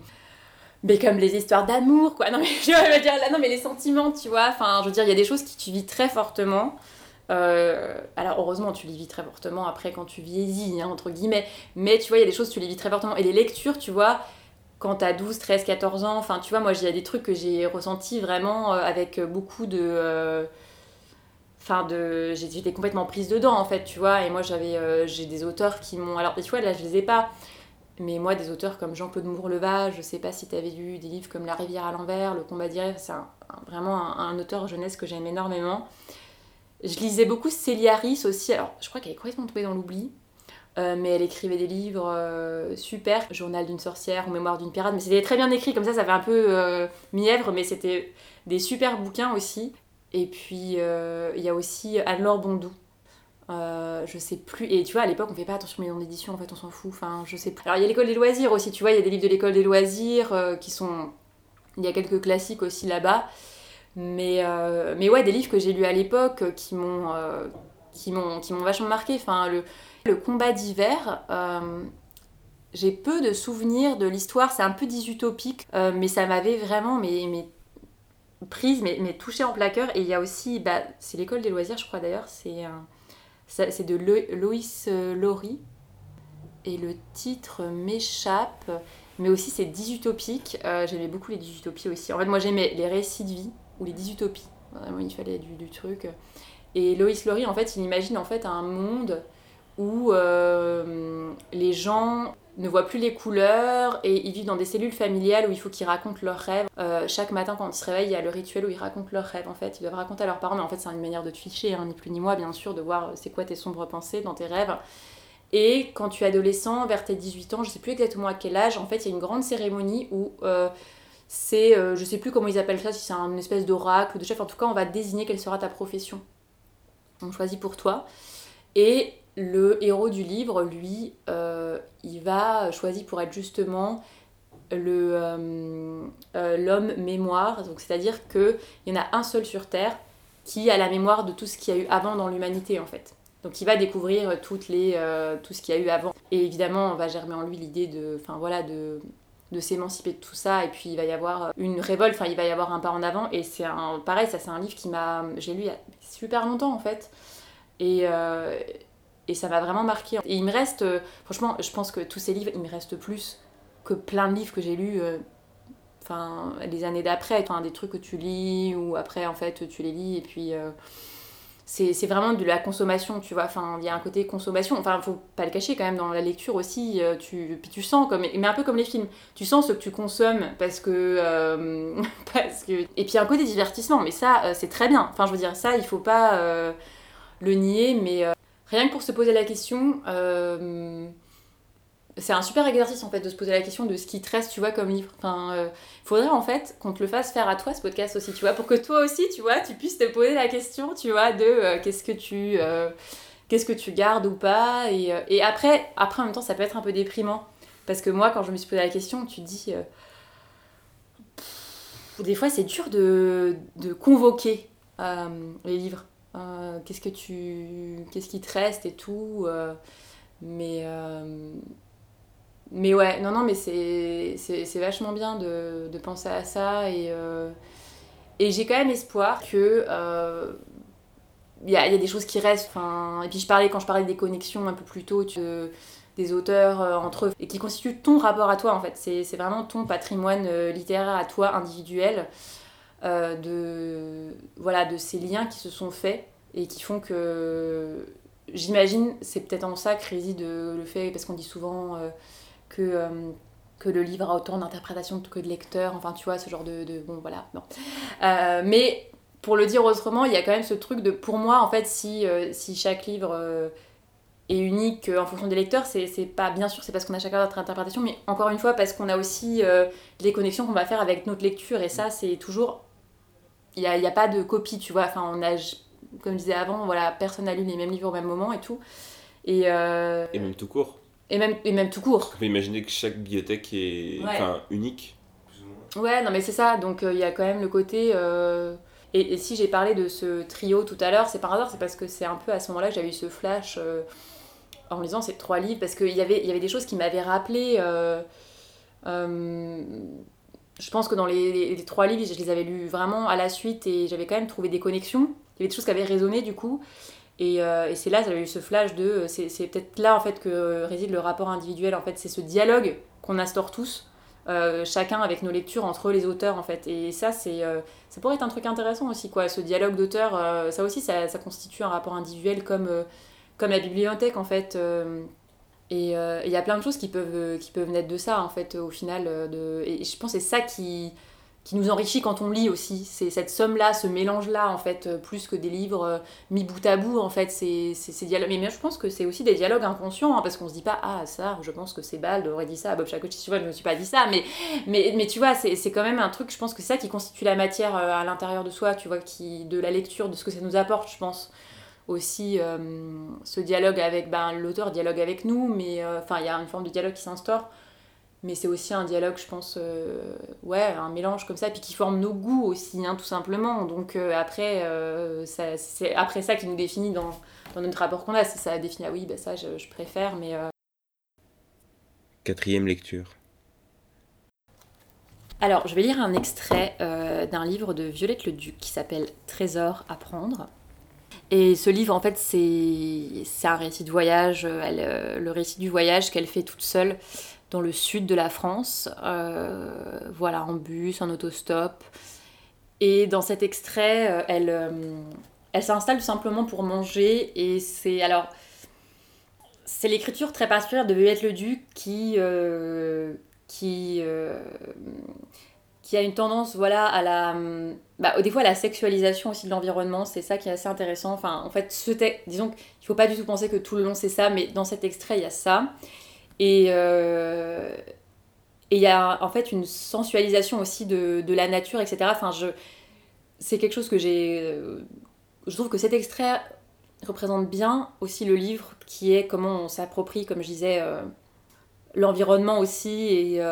Euh, mais comme les histoires d'amour, quoi. Non, mais je vais dire là, non, mais les sentiments, tu vois. Enfin, je veux dire, il y a des choses qui tu vis très fortement. Euh, alors, heureusement, tu les vis très fortement après quand tu vieillis, hein, entre guillemets. Mais tu vois, il y a des choses, tu les vis très fortement. Et les lectures, tu vois, quand t'as 12, 13, 14 ans, enfin, tu vois, moi, il y a des trucs que j'ai ressentis vraiment euh, avec beaucoup de enfin de j'étais complètement prise dedans en fait tu vois et moi j'avais euh, j'ai des auteurs qui m'ont alors tu vois là je les ai pas mais moi des auteurs comme Jean-Claude Mourleva je sais pas si tu avais lu des livres comme La rivière à l'envers Le combat direct c'est vraiment un, auteur jeunesse que j'aime énormément. Je lisais beaucoup Célia Harris aussi. Alors je crois qu'elle est complètement tombée dans l'oubli mais elle écrivait des livres super, Journal d'une sorcière ou Mémoire d'une pirate, mais c'était très bien écrit, comme ça ça fait un peu mièvre, mais c'était des super bouquins aussi. Et puis il y a aussi Anne-Laure Bondou, euh, je sais plus. Et tu vois, à l'époque, on fait pas attention aux maisons d'édition, en fait, on s'en fout. Enfin, je sais plus. Alors, il y a l'école des loisirs aussi, tu vois, il y a des livres de l'école des loisirs euh, qui sont. Il y a quelques classiques aussi là-bas. Mais, euh, mais ouais, des livres que j'ai lus à l'époque qui m'ont qui m'ont vachement marqué. Enfin, le, le combat d'hiver. j'ai peu de souvenirs de l'histoire, c'est un peu dysutopique, mais ça m'avait vraiment mais, mais prise, mais, mais touchée en plaqueur. Et il y a aussi, bah, c'est l'école des loisirs, je crois d'ailleurs, c'est c'est de Loïs euh, Laurie. Et le titre m'échappe. Mais aussi, c'est dysutopique. Euh, j'aimais beaucoup les dysutopies aussi. En fait, moi, j'aimais les récits de vie ou les dysutopies. Vraiment, il fallait du, truc. Et Loïs Laurie, en fait, il imagine en fait un monde où euh, les gens ne voient plus les couleurs et ils vivent dans des cellules familiales où il faut qu'ils racontent leurs rêves. Euh, chaque matin quand ils se réveillent, il y a le rituel où ils racontent leurs rêves en fait. Ils doivent raconter à leurs parents, mais en fait c'est une manière de te ficher, hein, ni plus ni moins bien sûr, de voir euh, c'est quoi tes sombres pensées dans tes rêves. Et quand tu es adolescent, vers tes 18 ans, je sais plus exactement à quel âge, en fait il y a une grande cérémonie où euh, c'est, je sais plus comment ils appellent ça, si c'est une espèce d'oracle ou de chef, en tout cas on va désigner quelle sera ta profession. On choisit pour toi. Et le héros du livre, lui, euh, il va choisir pour être justement euh, euh, l'homme mémoire. Donc c'est-à-dire qu'il y en a un seul sur Terre qui a la mémoire de tout ce qu'il y a eu avant dans l'humanité en fait. Donc il va découvrir toutes les, tout ce qu'il y a eu avant. Et évidemment, on va germer en lui l'idée de, enfin voilà, de, de s'émanciper de tout ça. Et puis il va y avoir une révolte, enfin il va y avoir un pas en avant. Et c'est un, pareil, ça c'est un livre qui m'a, j'ai lu il y a super longtemps en fait. Et, et ça m'a vraiment marqué. Et il me reste, euh, franchement, je pense que tous ces livres, il me reste plus que plein de livres que j'ai lus. Euh, enfin, les années d'après, enfin, des trucs que tu lis ou après, en fait, tu les lis et puis. Euh, c'est vraiment de la consommation, tu vois. Enfin, il y a un côté consommation. Enfin, faut pas le cacher quand même dans la lecture aussi. Tu, puis tu sens comme, mais un peu comme les films. Tu sens ce que tu consommes parce que, parce que. Et puis un côté divertissement. Mais ça, c'est très bien. Enfin, je veux dire, ça, il faut pas le nier. Mais Rien que pour se poser la question, euh, c'est un super exercice en fait de se poser la question de ce qui te reste, tu vois, comme livre. Enfin, il euh, faudrait en fait qu'on te le fasse faire à toi ce podcast aussi, tu vois, pour que toi aussi, tu vois, tu puisses te poser la question, tu vois, de euh, qu'est-ce que tu qu'est-ce que tu gardes ou pas. Et, après, après, en même temps, ça peut être un peu déprimant. Parce que moi, quand je me suis posé la question, tu dis. des fois, c'est dur de convoquer les livres. Euh, qu'est-ce que tu qu'est-ce qui te reste et tout euh, mais euh, mais ouais non non mais c'est c'est vachement bien de, de, penser à ça et et j'ai quand même espoir que il y a, y, a, des choses qui restent et puis je parlais quand je parlais des connexions un peu plus tôt des auteurs entre eux et qui constituent ton rapport à toi en fait. C'est vraiment ton patrimoine littéraire à toi individuel euh, de, voilà, de ces liens qui se sont faits et qui font que j'imagine c'est peut-être en ça que réside le fait parce qu'on dit souvent euh, que euh, que le livre a autant d'interprétation que de lecteur enfin tu vois ce genre de, de bon voilà non. Mais pour le dire autrement il y a quand même ce truc de pour moi en fait si si chaque livre est unique en fonction des lecteurs c'est pas bien sûr c'est parce qu'on a chacun notre interprétation mais encore une fois parce qu'on a aussi les connexions qu'on va faire avec notre lecture et ça c'est toujours il n'y a, a, pas de copie, tu vois. Enfin, on a, comme je disais avant, voilà, personne n'a lu les mêmes livres au même moment et tout. Et, euh, et même tout court. Et même, et même tout court. On peut imaginer que chaque bibliothèque est unique. Ouais, non, mais c'est ça. Donc, euh, il y a quand même le côté. Euh, et, et, si j'ai parlé de ce trio tout à l'heure, c'est par hasard, c'est parce que c'est un peu à ce moment-là que j'avais eu ce flash en lisant ces trois livres, parce qu'il y avait, y avait des choses qui m'avaient rappelé je pense que dans les, trois livres, je les avais lus vraiment à la suite et j'avais quand même trouvé des connexions. Il y avait des choses qui avaient résonné du coup. Et, euh, c'est là, j'avais eu ce flash de. Euh, c'est peut-être là en fait que réside le rapport individuel. En fait, c'est ce dialogue qu'on instaure tous, euh, chacun avec nos lectures entre les auteurs en fait. Et ça, c'est ça pourrait être un truc intéressant aussi quoi. Ce dialogue d'auteurs, ça aussi, ça, ça, constitue un rapport individuel comme, comme la bibliothèque en fait. Et euh, il y a plein de choses qui peuvent, qui peuvent naître de ça, en fait, au final. Euh, de... Et je pense que c'est ça qui, qui nous enrichit quand on lit aussi. C'est cette somme-là, ce mélange-là, en fait, euh, plus que des livres euh, mis bout à bout, en fait, c'est ces dialogues. Mais je pense que c'est aussi des dialogues inconscients, hein, parce qu'on se dit pas, ah, ça, je pense que c'est Bald aurait dit ça, Bob Chakochi, tu vois, je me suis pas dit ça, mais, mais, mais tu vois, c'est quand même un truc, je pense que c'est ça qui constitue la matière euh, à l'intérieur de soi, tu vois, qui, de la lecture, de ce que ça nous apporte, je pense. Aussi, ce dialogue avec, ben, l'auteur dialogue avec nous, mais enfin, il y a une forme de dialogue qui s'instaure mais c'est aussi un dialogue, je pense, euh, ouais, un mélange comme ça, puis qui forme nos goûts aussi, hein, tout simplement. Donc euh, après, euh, c'est après ça qui nous définit dans, dans notre rapport qu'on a. Si ça définit, ah oui, bah ça, je, je préfère, mais... Quatrième lecture. Alors, je vais lire un extrait d'un livre de Violette le Duc qui s'appelle Trésor à prendre. Et ce livre, en fait, c'est un récit de voyage, elle, le récit du voyage qu'elle fait toute seule dans le sud de la France, euh, voilà, en bus, en autostop. Et dans cet extrait, euh, elle, euh, elle s'installe simplement pour manger. Et c'est alors, c'est l'écriture très particulière de Violette le Duc qui, qui, qui a une tendance, voilà, à la, bah, des fois à la sexualisation aussi de l'environnement. C'est ça qui est assez intéressant. Enfin, en fait, ce disons qu'il faut pas du tout penser que tout le long c'est ça, mais dans cet extrait il y a ça. Euh, et il y a en fait une sensualisation aussi de, de la nature, etc. Enfin, je, c'est quelque chose que j'ai. Euh, je trouve que cet extrait représente bien aussi le livre, qui est comment on s'approprie, comme je disais, euh, l'environnement aussi. Et,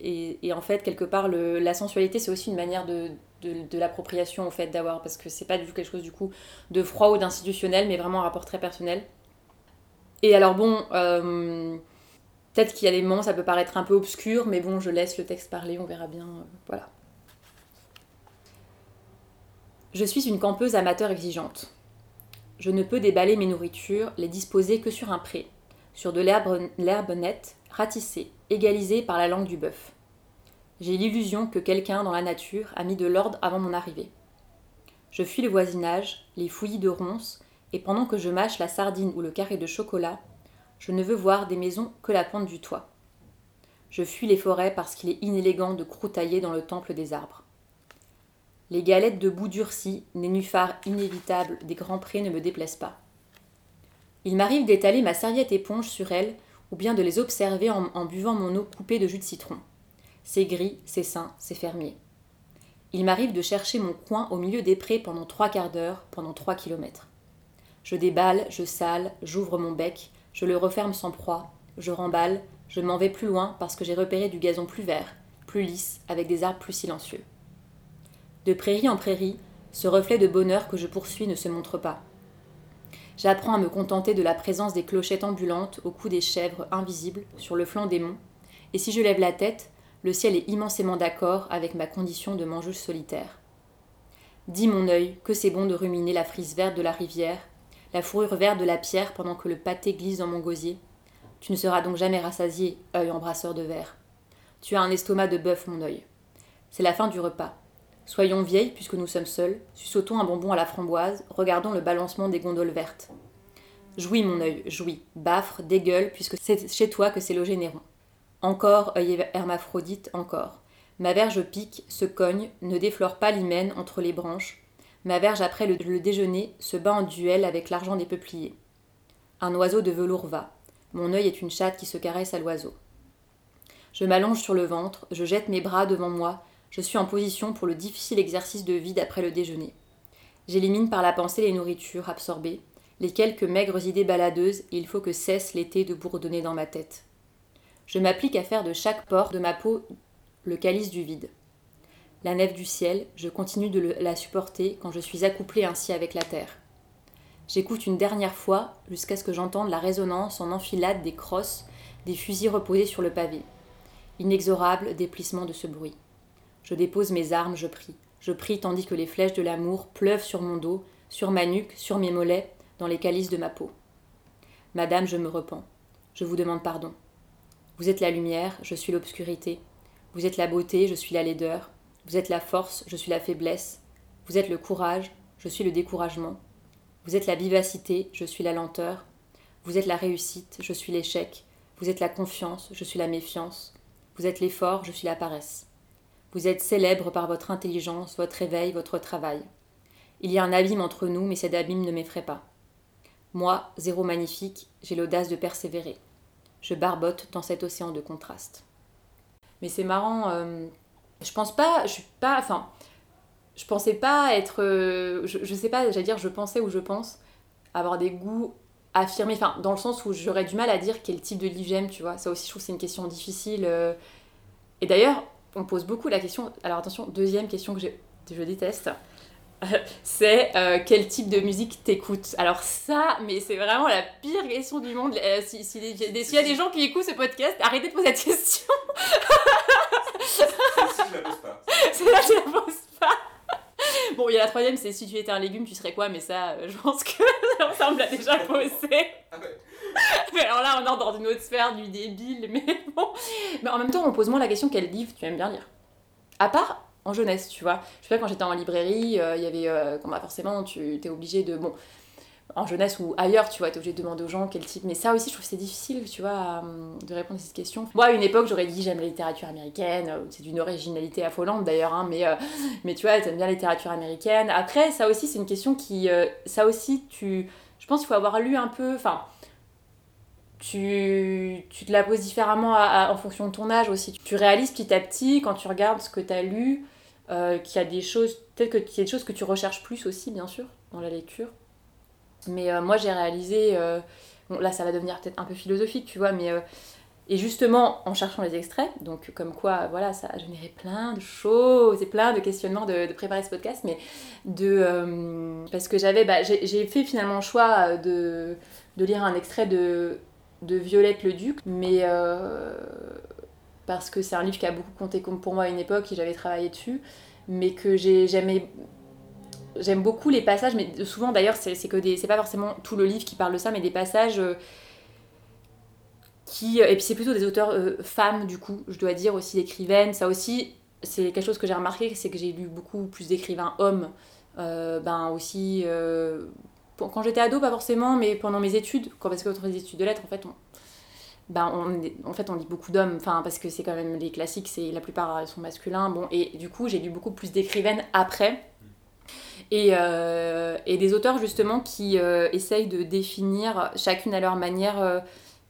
et, et, en fait, quelque part, le, la sensualité, c'est aussi une manière de, de, l'appropriation, au fait, d'avoir. Parce que c'est pas du tout quelque chose, du coup, de froid ou d'institutionnel, mais vraiment un rapport très personnel. Et alors, bon. Peut-être qu'il y a des moments, ça peut paraître un peu obscur, mais bon, je laisse le texte parler, on verra bien. Euh, voilà. Je suis une campeuse amateur exigeante. Je ne peux déballer mes nourritures, les disposer que sur un pré, sur de l'herbe nette, ratissée, égalisée par la langue du bœuf. J'ai l'illusion que quelqu'un dans la nature a mis de l'ordre avant mon arrivée. Je fuis le voisinage, les fouillis de ronces, et pendant que je mâche la sardine ou le carré de chocolat, je ne veux voir des maisons que la pointe du toit. Je fuis les forêts parce qu'il est inélégant de croutailler dans le temple des arbres. Les galettes de boue durci, nénuphars inévitables des grands prés ne me déplaisent pas. Il m'arrive d'étaler ma serviette éponge sur elles ou bien de les observer en, buvant mon eau coupée de jus de citron. C'est gris, c'est sain, c'est fermier. Il m'arrive de chercher mon coin au milieu des prés pendant trois quarts d'heure, pendant trois kilomètres. Je déballe, je sale, j'ouvre mon bec, je le referme sans proie, je remballe, je m'en vais plus loin parce que j'ai repéré du gazon plus vert, plus lisse, avec des arbres plus silencieux. De prairie en prairie, ce reflet de bonheur que je poursuis ne se montre pas. J'apprends à me contenter de la présence des clochettes ambulantes au cou des chèvres invisibles sur le flanc des monts, et si je lève la tête, le ciel est immensément d'accord avec ma condition de mangeuse solitaire. Dis mon œil que c'est bon de ruminer la frise verte de la rivière, la fourrure verte de la pierre pendant que le pâté glisse dans mon gosier. Tu ne seras donc jamais rassasié, œil embrasseur de verre. Tu as un estomac de bœuf, mon œil. C'est la fin du repas. Soyons vieilles, puisque nous sommes seuls, suçotons un bonbon à la framboise, regardons le balancement des gondoles vertes. Jouis, mon œil, jouis, baffre, dégueule, puisque c'est chez toi que s'est logé Néron. Encore, œil hermaphrodite, encore. Ma verge pique, se cogne, ne déflore pas l'hymen entre les branches, Ma verge après le, déjeuner se bat en duel avec l'argent des peupliers. Un oiseau de velours va. Mon œil est une chatte qui se caresse à l'oiseau. Je m'allonge sur le ventre, je jette mes bras devant moi, je suis en position pour le difficile exercice de vide après le déjeuner. J'élimine par la pensée les nourritures absorbées, les quelques maigres idées baladeuses, et il faut que cesse l'été de bourdonner dans ma tête. Je m'applique à faire de chaque pore de ma peau le calice du vide la nef du ciel, je continue de la supporter quand je suis accouplée ainsi avec la terre. J'écoute une dernière fois jusqu'à ce que j'entende la résonance en enfilade des crosses des fusils reposés sur le pavé. Inexorable déplissement de ce bruit. Je dépose mes armes, je prie. Je prie tandis que les flèches de l'amour pleuvent sur mon dos, sur ma nuque, sur mes mollets, dans les calices de ma peau. Madame, je me repens. Je vous demande pardon. Vous êtes la lumière, je suis l'obscurité. Vous êtes la beauté, je suis la laideur. Vous êtes la force, je suis la faiblesse. Vous êtes le courage, je suis le découragement. Vous êtes la vivacité, je suis la lenteur. Vous êtes la réussite, je suis l'échec. Vous êtes la confiance, je suis la méfiance. Vous êtes l'effort, je suis la paresse. Vous êtes célèbre par votre intelligence, votre éveil, votre travail. Il y a un abîme entre nous, mais cet abîme ne m'effraie pas. Moi, zéro magnifique, j'ai l'audace de persévérer. Je barbote dans cet océan de contraste. Mais c'est marrant, euh, je pense pas, je suis pas, enfin, je pensais pas être, euh, je, je sais pas, j'allais dire je pensais ou je pense avoir des goûts affirmés, enfin, dans le sens où j'aurais du mal à dire quel type de livre j'aime, tu vois. Ça aussi, je trouve c'est une question difficile. euh. Et d'ailleurs, on pose beaucoup la question, alors attention, deuxième question que je, je déteste, c'est euh, quel type de musique t'écoutes? Alors ça, mais c'est vraiment la pire question du monde. Euh, si- si S'il y a des gens qui écoutent ce podcast, arrêtez de poser cette question. C'est là, je la pose pas. Bon, il y a la troisième, c'est si tu étais un légume, tu serais quoi? Mais ça, euh, je pense que ça on me l'a déjà posé. Mais alors là, on entre dans une autre sphère du débile, mais bon. Mais en même temps, on pose moins la question quel livre tu aimes bien lire? À part en jeunesse, tu vois. Je sais pas, quand j'étais en librairie, euh, il y avait. euh, bah, forcément, tu t'es obligé de. Bon, en jeunesse ou ailleurs, tu vois, t'es obligé de demander aux gens quel type. Mais ça aussi, je trouve que c'est difficile, tu vois, euh, de répondre à cette question. Moi, à une époque, j'aurais dit j'aime la littérature américaine. C'est d'une originalité affolante d'ailleurs, hein, mais, euh, mais tu vois, t'aimes bien la littérature américaine. Après, ça aussi, c'est une question qui. ça aussi, tu. Je pense qu'il faut avoir lu un peu. Enfin tu, tu te la poses différemment en fonction de ton âge aussi. Tu réalises petit à petit, quand tu regardes ce que tu as lu, euh, qu'il y a des choses, peut-être que- qu'il y a des choses que tu recherches plus aussi, bien sûr, dans la lecture. Mais euh, moi, j'ai réalisé, euh, bon, là, ça va devenir peut-être un peu philosophique, tu vois, mais. et justement, en cherchant les extraits, donc comme quoi, voilà, ça a généré plein de choses et plein de questionnements de, de préparer ce podcast, mais de. parce que j'avais. Bah, j'ai fait finalement le choix de, de lire un extrait de, de Violette le Duc, mais euh, parce que c'est un livre qui a beaucoup compté pour moi à une époque et j'avais travaillé dessus, mais que j'ai j'aimais j'aime beaucoup les passages, mais souvent d'ailleurs c'est que c'est pas forcément tout le livre qui parle de ça, mais des passages euh, qui et puis c'est plutôt des auteurs euh, femmes du coup, je dois dire aussi d'écrivaines, ça aussi c'est quelque chose que j'ai remarqué, c'est que j'ai lu beaucoup plus d'écrivains hommes, euh, ben aussi euh, quand j'étais ado, pas forcément, mais pendant mes études, quand, parce que entre les études de lettres, en fait, on, ben, on, en fait, on lit beaucoup d'hommes, parce que c'est quand même les classiques, c'est la plupart sont masculins, bon, et du coup, j'ai lu beaucoup plus d'écrivaines après. Et, euh, des auteurs justement qui euh, essayent de définir chacune à leur manière euh,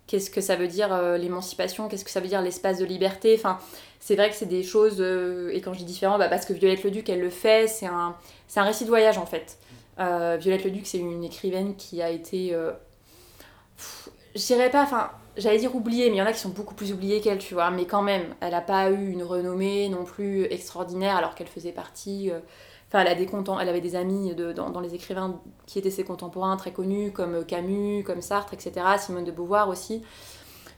qu'est-ce que ça veut dire l'émancipation, qu'est-ce que ça veut dire l'espace de liberté. Enfin, c'est vrai que c'est des choses, et quand je dis différent, bah, parce que Violette Leduc, elle le fait, c'est un, c'est un récit de voyage en fait. Euh, Violette Leduc, c'est une écrivaine qui a été. euh, je dirais pas, enfin, j'allais dire oubliée, mais il y en a qui sont beaucoup plus oubliées qu'elle, tu vois. Mais quand même, elle a pas eu une renommée non plus extraordinaire alors qu'elle faisait partie. euh, Enfin, elle, a des elle avait des amis de- dans, dans les écrivains qui étaient ses contemporains très connus, comme Camus, comme Sartre, etc. Simone de Beauvoir aussi.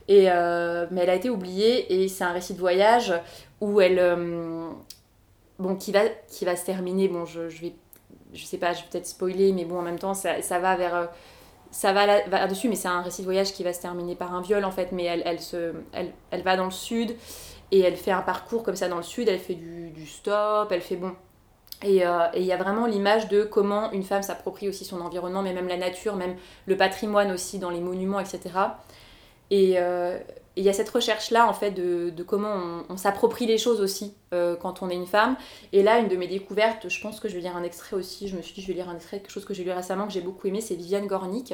Et, euh, mais elle a été oubliée et c'est un récit de voyage où elle. euh, bon, qui va, qui va se terminer. Bon, je, je vais. Je sais pas, je vais peut-être spoiler, mais bon, en même temps, ça, ça va vers. euh, Ça va là- va là-dessus, mais c'est un récit de voyage qui va se terminer par un viol en fait. Mais elle, elle, se, elle, elle va dans le sud et elle fait un parcours comme ça dans le sud. Elle fait du, du stop, elle fait bon. Et euh, il y a vraiment l'image de comment une femme s'approprie aussi son environnement, mais même la nature, même le patrimoine aussi dans les monuments, etc. Et et il y a cette recherche-là, en fait, de, de comment on, s'approprie les choses aussi euh, quand on est une femme. Et là, une de mes découvertes, je pense que je vais lire un extrait aussi, je me suis dit, je vais lire un extrait, quelque chose que j'ai lu récemment, que j'ai beaucoup aimé, c'est Viviane Gornick.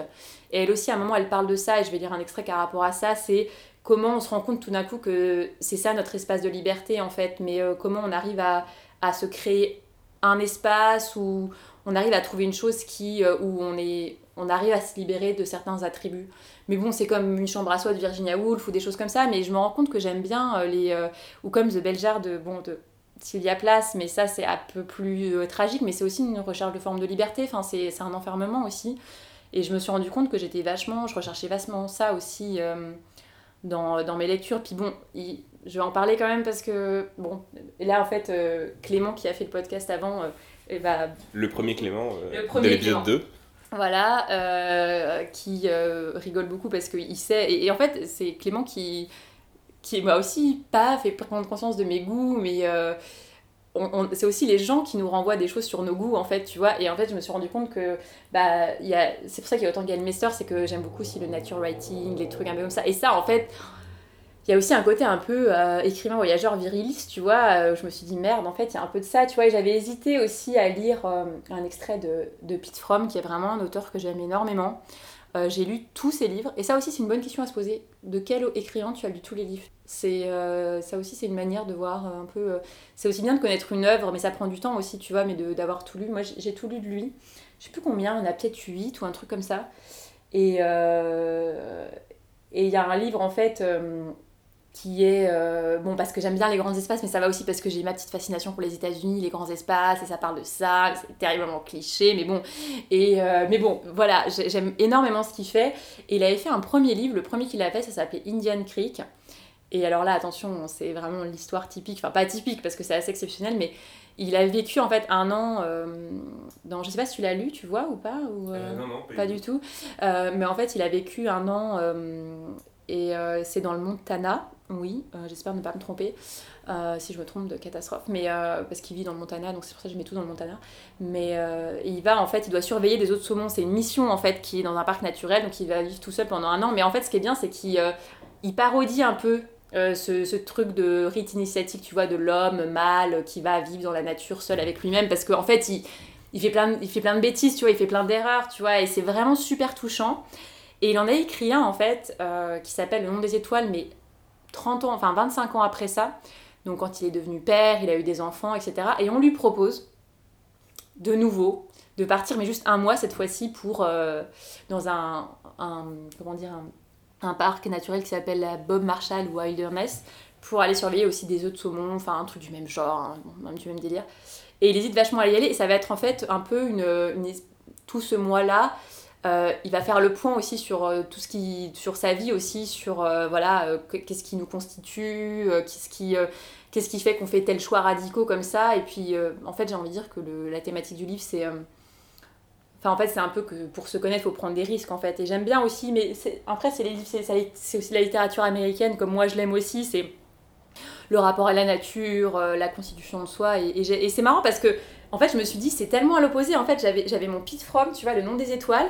Et elle aussi, à un moment, elle parle de ça, et je vais lire un extrait par rapport à ça, c'est comment on se rend compte tout d'un coup que c'est ça notre espace de liberté, en fait, mais euh, comment on arrive à, à se créer un espace où on arrive à trouver une chose qui, euh, où on, est, on arrive à se libérer de certains attributs. Mais bon, c'est comme une chambre à soi de Virginia Woolf ou des choses comme ça, mais je me rends compte que j'aime bien euh, les. euh, ou comme The Beljar de, bon, de Sylvia Plath, mais ça c'est un peu plus tragique, mais c'est aussi une recherche de forme de liberté, enfin, c'est un enfermement aussi. Et je me suis rendu compte que j'étais vachement. Je recherchais vachement ça aussi dans, dans mes lectures. Puis bon, je vais en parler quand même parce que, bon, là en fait, Clément qui a fait le podcast avant, bah, Le premier Clément euh, Le premier de l'épisode Clément. 2. voilà, euh, qui euh, rigole beaucoup parce qu'il sait. Et, et en fait, c'est Clément qui, qui m'a aussi pas fait prendre conscience de mes goûts, mais c'est aussi les gens qui nous renvoient des choses sur nos goûts, en fait, tu vois. Et en fait, je me suis rendu compte que bah, c'est pour ça qu'il y a autant de Mester, c'est que j'aime beaucoup aussi le nature writing, les trucs un peu comme ça. Et ça, en fait. Il il y a aussi un côté un peu euh, écrivain voyageur viriliste, tu vois. euh, je me suis dit, merde, en fait, il y a un peu de ça, tu vois. Et j'avais hésité aussi à lire euh, un extrait de, de Pete Fromm, qui est vraiment un auteur que j'aime énormément. J'ai lu tous ses livres. Et ça aussi, c'est une bonne question à se poser. De quel écrivain tu as lu tous les livres? C'est Ça aussi, c'est une manière de voir un peu. c'est aussi bien de connaître une œuvre, mais ça prend du temps aussi, tu vois, mais d'avoir tout lu. Moi, j'ai tout lu de lui. Je sais plus combien, il en a peut-être 8 ou un truc comme ça. Et euh, et il y a un livre, en fait. Qui est euh, bon parce que j'aime bien les grands espaces mais ça va aussi parce que j'ai ma petite fascination pour les États-Unis les grands espaces et ça parle de ça c'est terriblement cliché mais bon. Et euh, mais bon voilà j'ai- j'aime énormément ce qu'il fait. Et il avait fait un premier livre le premier qu'il a fait ça s'appelait Indian Creek. Et alors là attention c'est vraiment l'histoire typique enfin pas typique parce que c'est assez exceptionnel mais il a vécu en fait un an euh, dans je sais pas si tu l'as lu tu vois ou pas ou, euh, non, non, pas du tout. Mais en fait, il a vécu un an et c'est dans le Montana, oui, euh, j'espère ne pas me tromper. euh, si je me trompe de catastrophe, mais euh, parce qu'il vit dans le Montana, donc c'est pour ça que je mets tout dans le Montana. Mais il va en fait, il doit surveiller des autres saumons. C'est une mission en fait qui est dans un parc naturel, donc il va vivre tout seul pendant un an. Mais en fait, ce qui est bien, c'est qu'il il parodie un peu ce, truc de rite initiatique, tu vois, de l'homme mâle qui va vivre dans la nature seul avec lui-même, parce qu'en fait, il, il, fait plein de, il fait plein de bêtises, tu vois, il fait plein d'erreurs, tu vois, et c'est vraiment super touchant. Et il en a écrit un, en fait, qui s'appelle Le nom des étoiles, mais 30 ans, enfin 25 ans après ça, donc quand il est devenu père, il a eu des enfants, etc. Et on lui propose, de nouveau, de partir, mais juste un mois cette fois-ci, pour euh, dans un, un- comment dire, un, parc naturel qui s'appelle Bob Marshall Wilderness, pour aller surveiller aussi des œufs de saumon, enfin un truc du même genre, hein, un petit même délire. Et il hésite vachement à y aller, et ça va être en fait un peu une, une tout ce mois-là. Euh, il va faire le point aussi sur euh, tout ce qui sur sa vie aussi sur euh, voilà que- qu'est-ce qui nous constitue qu'est-ce qui qu'est-ce qui fait qu'on fait tel choix radicaux comme ça et puis en fait j'ai envie de dire que la thématique du livre c'est Enfin, en fait, c'est un peu que pour se connaître, il faut prendre des risques, en fait. Et j'aime bien aussi, mais après, c'est aussi la littérature américaine, comme moi je l'aime aussi. C'est le rapport à la nature, la constitution de soi. Et, et c'est marrant parce que, en fait, je me suis dit, c'est tellement à l'opposé. En fait, j'avais mon Pete Fromm, tu vois, Le nom des étoiles,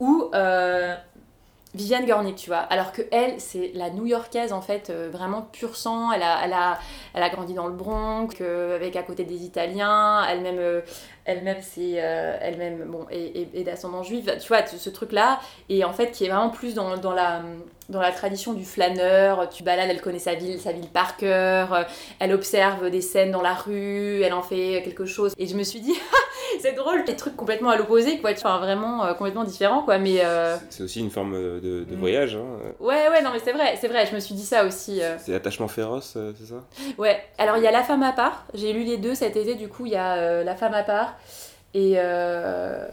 ou euh, Viviane Gornick, tu vois. Alors que elle, c'est la New-Yorkaise, en fait, euh, vraiment pur sang. Elle a, elle, a, elle a grandi dans le Bronx, avec à côté des Italiens. Elle-même, euh, elle-même, c'est euh, elle-même, bon, et, d'ascendance juive. Tu vois, ce truc-là, et en fait, qui est vraiment plus dans, la dans la tradition du flâneur, tu balades, elle connaît sa ville, sa ville par cœur, elle observe des scènes dans la rue, elle en fait quelque chose. Et je me suis dit, c'est drôle, des trucs complètement à l'opposé, quoi, enfin vraiment euh, complètement différents, quoi. Mais euh, C'est aussi une forme de, de Mm. voyage. hein. ouais, ouais, non, mais c'est vrai, c'est vrai, je me suis dit ça aussi. euh. C'est attachement féroce, euh, c'est ça? Ouais, alors il y a La femme à part, j'ai lu les deux cet été, du coup il y a euh, La femme à part, et. Euh...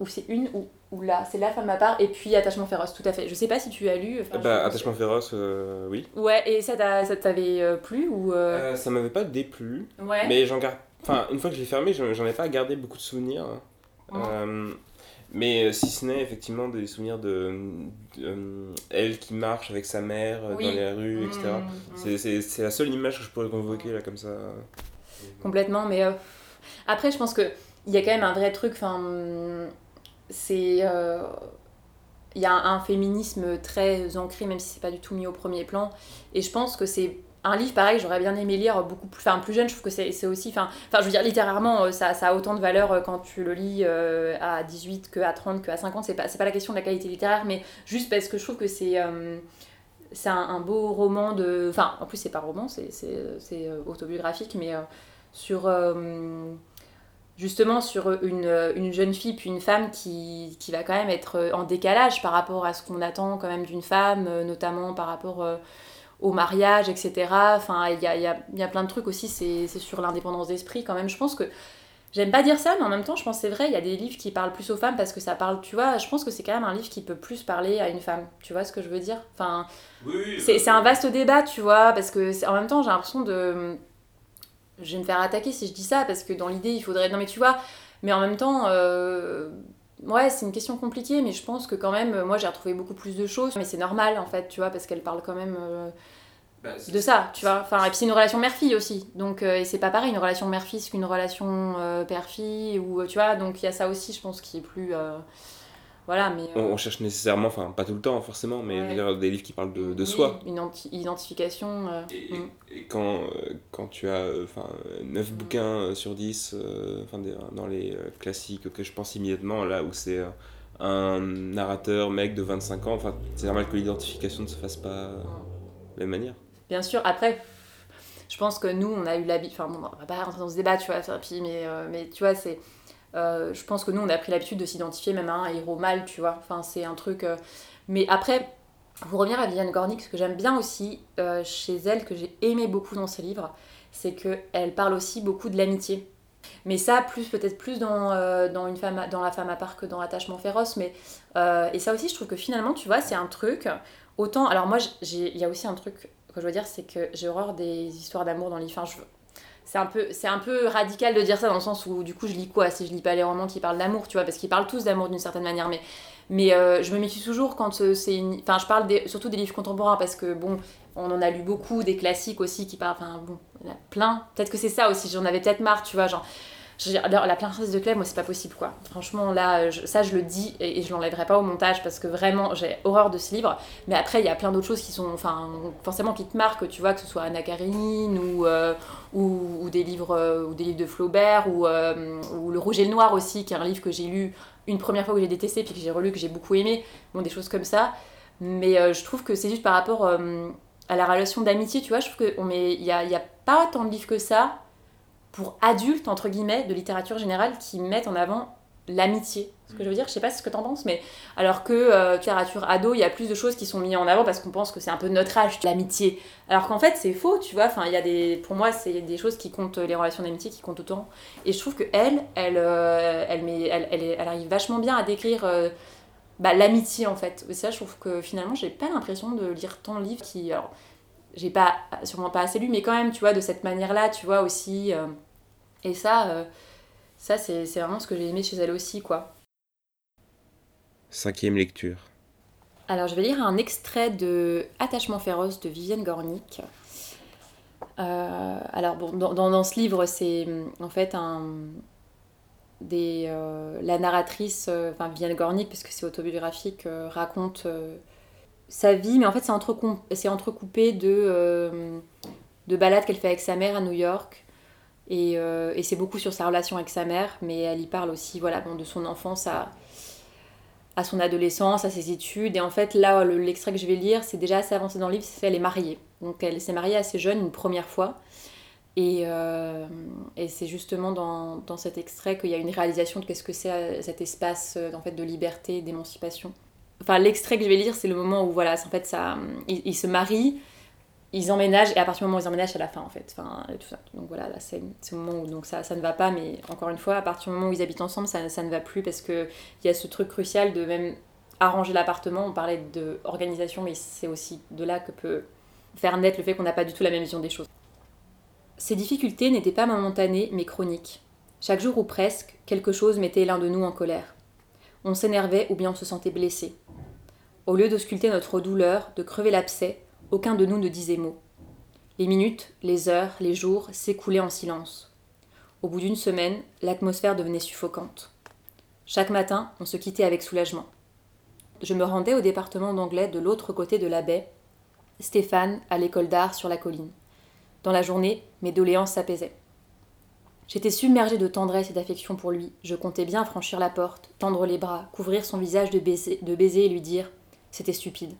Ou c'est une ou, ou là, c'est La femme à part, et puis Attachement féroce, tout à fait. Je sais pas si tu as lu. enfin, Bah, attachement féroce, euh, oui. Ouais, et ça t'a- ça t'avait euh, plu ou. euh, Euh, ça m'avait pas déplu, Ouais. mais j'en garde. Enfin, une fois que je l'ai fermé, j'en ai pas gardé beaucoup de souvenirs. Ouais. Euh, mais euh, si ce n'est effectivement des souvenirs de, de, euh, elle qui marche avec sa mère Oui. dans les rues, etc. Mmh, mmh. C'est- la seule image que je pourrais convoquer là comme ça. Complètement, mais euh, après, je pense que il y a quand même un vrai truc. Enfin, c'est. Il y a un, un féminisme très ancré, même si c'est pas du tout mis au premier plan. Et je pense que c'est un livre pareil, j'aurais bien aimé lire beaucoup plus, enfin plus jeune. Je trouve que c'est aussi, enfin, je veux dire littérairement, euh, ça, a autant de valeur euh, quand tu le lis euh, à 18 que à 30 que à 50. C'est pas, pas la question de la qualité littéraire, mais juste parce que je trouve que c'est c'est un, beau roman de. Enfin, en plus, c'est pas roman, c'est c'est- autobiographique, mais sur. justement, sur une, une jeune fille puis une femme qui, qui va quand même être en décalage par rapport à ce qu'on attend quand même d'une femme, notamment par rapport au mariage, etc. Enfin, il y a, y, a, y a plein de trucs aussi, c'est sur l'indépendance d'esprit quand même. Je pense que. J'aime pas dire ça, mais en même temps, je pense que c'est vrai, il y a des livres qui parlent plus aux femmes parce que ça parle, tu vois, je pense que c'est quand même un livre qui peut plus parler à une femme. Tu vois ce que je veux dire? Enfin, c'est c'est un vaste débat, tu vois, parce que en même temps, j'ai l'impression de. Je vais me faire attaquer si je dis ça, parce que dans l'idée, il faudrait. Non, mais tu vois, mais en même temps. euh, Ouais, c'est une question compliquée, mais je pense que quand même, moi j'ai retrouvé beaucoup plus de choses. Mais c'est normal en fait, tu vois, parce qu'elle parle quand même euh, de ça, tu vois. Enfin, et puis c'est une relation mère-fille aussi. Donc, euh, et c'est pas pareil une relation mère-fils qu'une relation euh, père-fille, ou tu vois. Donc il y a ça aussi, je pense, qui est plus. Euh, voilà, mais. On, on cherche nécessairement, enfin pas tout le temps forcément, mais je veux Ouais. dire, des livres qui parlent de, de oui, soi. Une identification. euh, Et, mm. et quand, euh, quand tu as euh, enfin, 9 bouquins euh, sur 10 euh, enfin, des- dans les euh, classiques que je pense immédiatement, là où c'est euh, un narrateur, mec de 25 ans, enfin, c'est normal que l'identification ne se fasse pas euh, de la même manière. Bien sûr, après, je pense que nous, on a eu l'habitude. Enfin, bon, on va pas rentrer dans ce débat, tu vois, puis, mais, euh, mais tu vois, c'est. Euh, je pense que nous, on a pris l'habitude de s'identifier même à un héros mâle, tu vois. Enfin, c'est un truc. euh, Mais après, pour revenir à Viviane Gornick, ce que j'aime bien aussi euh, chez elle, que j'ai aimé beaucoup dans ses livres, c'est qu'elle parle aussi beaucoup de l'amitié. Mais ça, plus peut-être plus dans, dans, une femme, dans La femme à part que dans Attachement féroce. Mais, et ça aussi, je trouve que finalement, tu vois, c'est un truc. Autant, alors moi, il y a aussi un truc que je dois dire, c'est que j'ai horreur des histoires d'amour dans les. Enfin, c'est un, peu, c'est un peu radical de dire ça dans le sens où, du coup, je lis quoi Si je lis pas les romans qui parlent d'amour, tu vois, parce qu'ils parlent tous d'amour d'une certaine manière. Mais, euh, je me méfie toujours quand euh, c'est une. Enfin, je parle des- surtout des livres contemporains parce que, bon, on en a lu beaucoup, des classiques aussi qui parlent. Enfin, bon, plein. Peut-être que c'est ça aussi, j'en avais peut-être marre, tu vois, genre. Alors, la princesse de Clèves, moi, c'est pas possible, quoi. Franchement, là, ça, je le dis et, et je l'enlèverai pas au montage parce que vraiment, j'ai horreur de ce livre. Mais après, il y a plein d'autres choses qui sont, enfin, forcément qui te marquent, tu vois, que ce soit Anna Karenine ou, euh, ou, ou des livres, euh, ou des livres de Flaubert ou, euh, ou Le Rouge et le Noir aussi, qui est un livre que j'ai lu une première fois que j'ai détesté puis que j'ai relu que j'ai beaucoup aimé. Bon, des choses comme ça. Mais je trouve que c'est juste par rapport à la relation d'amitié, tu vois. Je trouve qu'il n'y a, y a pas tant de livres que ça pour adultes, entre guillemets, de littérature générale qui mettent en avant l'amitié. Ce que je veux dire, je sais pas ce que t'en penses, mais alors que euh, littérature ado, il y a plus de choses qui sont mises en avant parce qu'on pense que c'est un peu notre âge, l'amitié. Alors qu'en fait, c'est faux, tu vois. Enfin, il y a des, pour moi, c'est des choses qui comptent, les relations d'amitié qui comptent autant. Et je trouve que elle, elle, euh, elle, met, elle, elle, arrive vachement bien à décrire euh, bah, l'amitié en fait. Et ça, je trouve que finalement, j'ai pas l'impression de lire tant de livres qui, alors, j'ai pas, sûrement pas assez lu, mais quand même, tu vois, de cette manière-là, tu vois aussi. euh, et ça, euh, ça c'est vraiment ce que j'ai aimé chez elle aussi, quoi. Cinquième lecture. Alors, je vais lire un extrait de Attachement féroce de Vivienne Gornick. Euh, alors, bon, dans, dans- dans ce livre, c'est en fait un. Des, la narratrice, enfin Vivienne Gornick, parce que c'est autobiographique, raconte sa vie, mais en fait, c'est entrecoupé de, euh, de balades qu'elle fait avec sa mère à New York. Et, euh, et c'est beaucoup sur sa relation avec sa mère, mais elle y parle aussi voilà, bon, de son enfance à, à son adolescence, à ses études. Et en fait, là, le- l'extrait que je vais lire, c'est déjà assez avancé dans le livre, c'est elle est mariée. Donc elle s'est mariée assez jeune, une première fois. Et, euh, et c'est justement dans, dans cet extrait qu'il y a une réalisation de qu'est-ce que c'est cet espace en fait, de liberté, d'émancipation. Enfin, l'extrait que je vais lire, c'est le moment où, voilà, en fait, ça, ils, se marient, ils emménagent, et à partir du moment où ils emménagent, c'est la fin, en fait. Enfin, ça. Donc voilà, là, c'est c'est le moment où donc ça, ça ne va pas, mais encore une fois, à partir du moment où ils habitent ensemble, ça, ça ne va plus, parce qu'il y a ce truc crucial de même arranger l'appartement. On parlait d'organisation, mais c'est aussi de là que peut faire naître le fait qu'on n'a pas du tout la même vision des choses. Ces difficultés n'étaient pas momentanées, mais chroniques. Chaque jour ou presque, quelque chose mettait l'un de nous en colère. On s'énervait ou bien on se sentait blessé. Au lieu d'ausculter notre douleur, de crever l'abcès, aucun de nous ne disait mot. Les minutes, les heures, les jours s'écoulaient en silence. Au bout d'une semaine, l'atmosphère devenait suffocante. Chaque matin, on se quittait avec soulagement. Je me rendais au département d'anglais de l'autre côté de la baie, Stéphane à l'école d'art sur la colline. Dans la journée, mes doléances s'apaisaient. J'étais submergée de tendresse et d'affection pour lui. Je comptais bien franchir la porte, tendre les bras, couvrir son visage de baisers, de baisers et lui dire C'était stupide.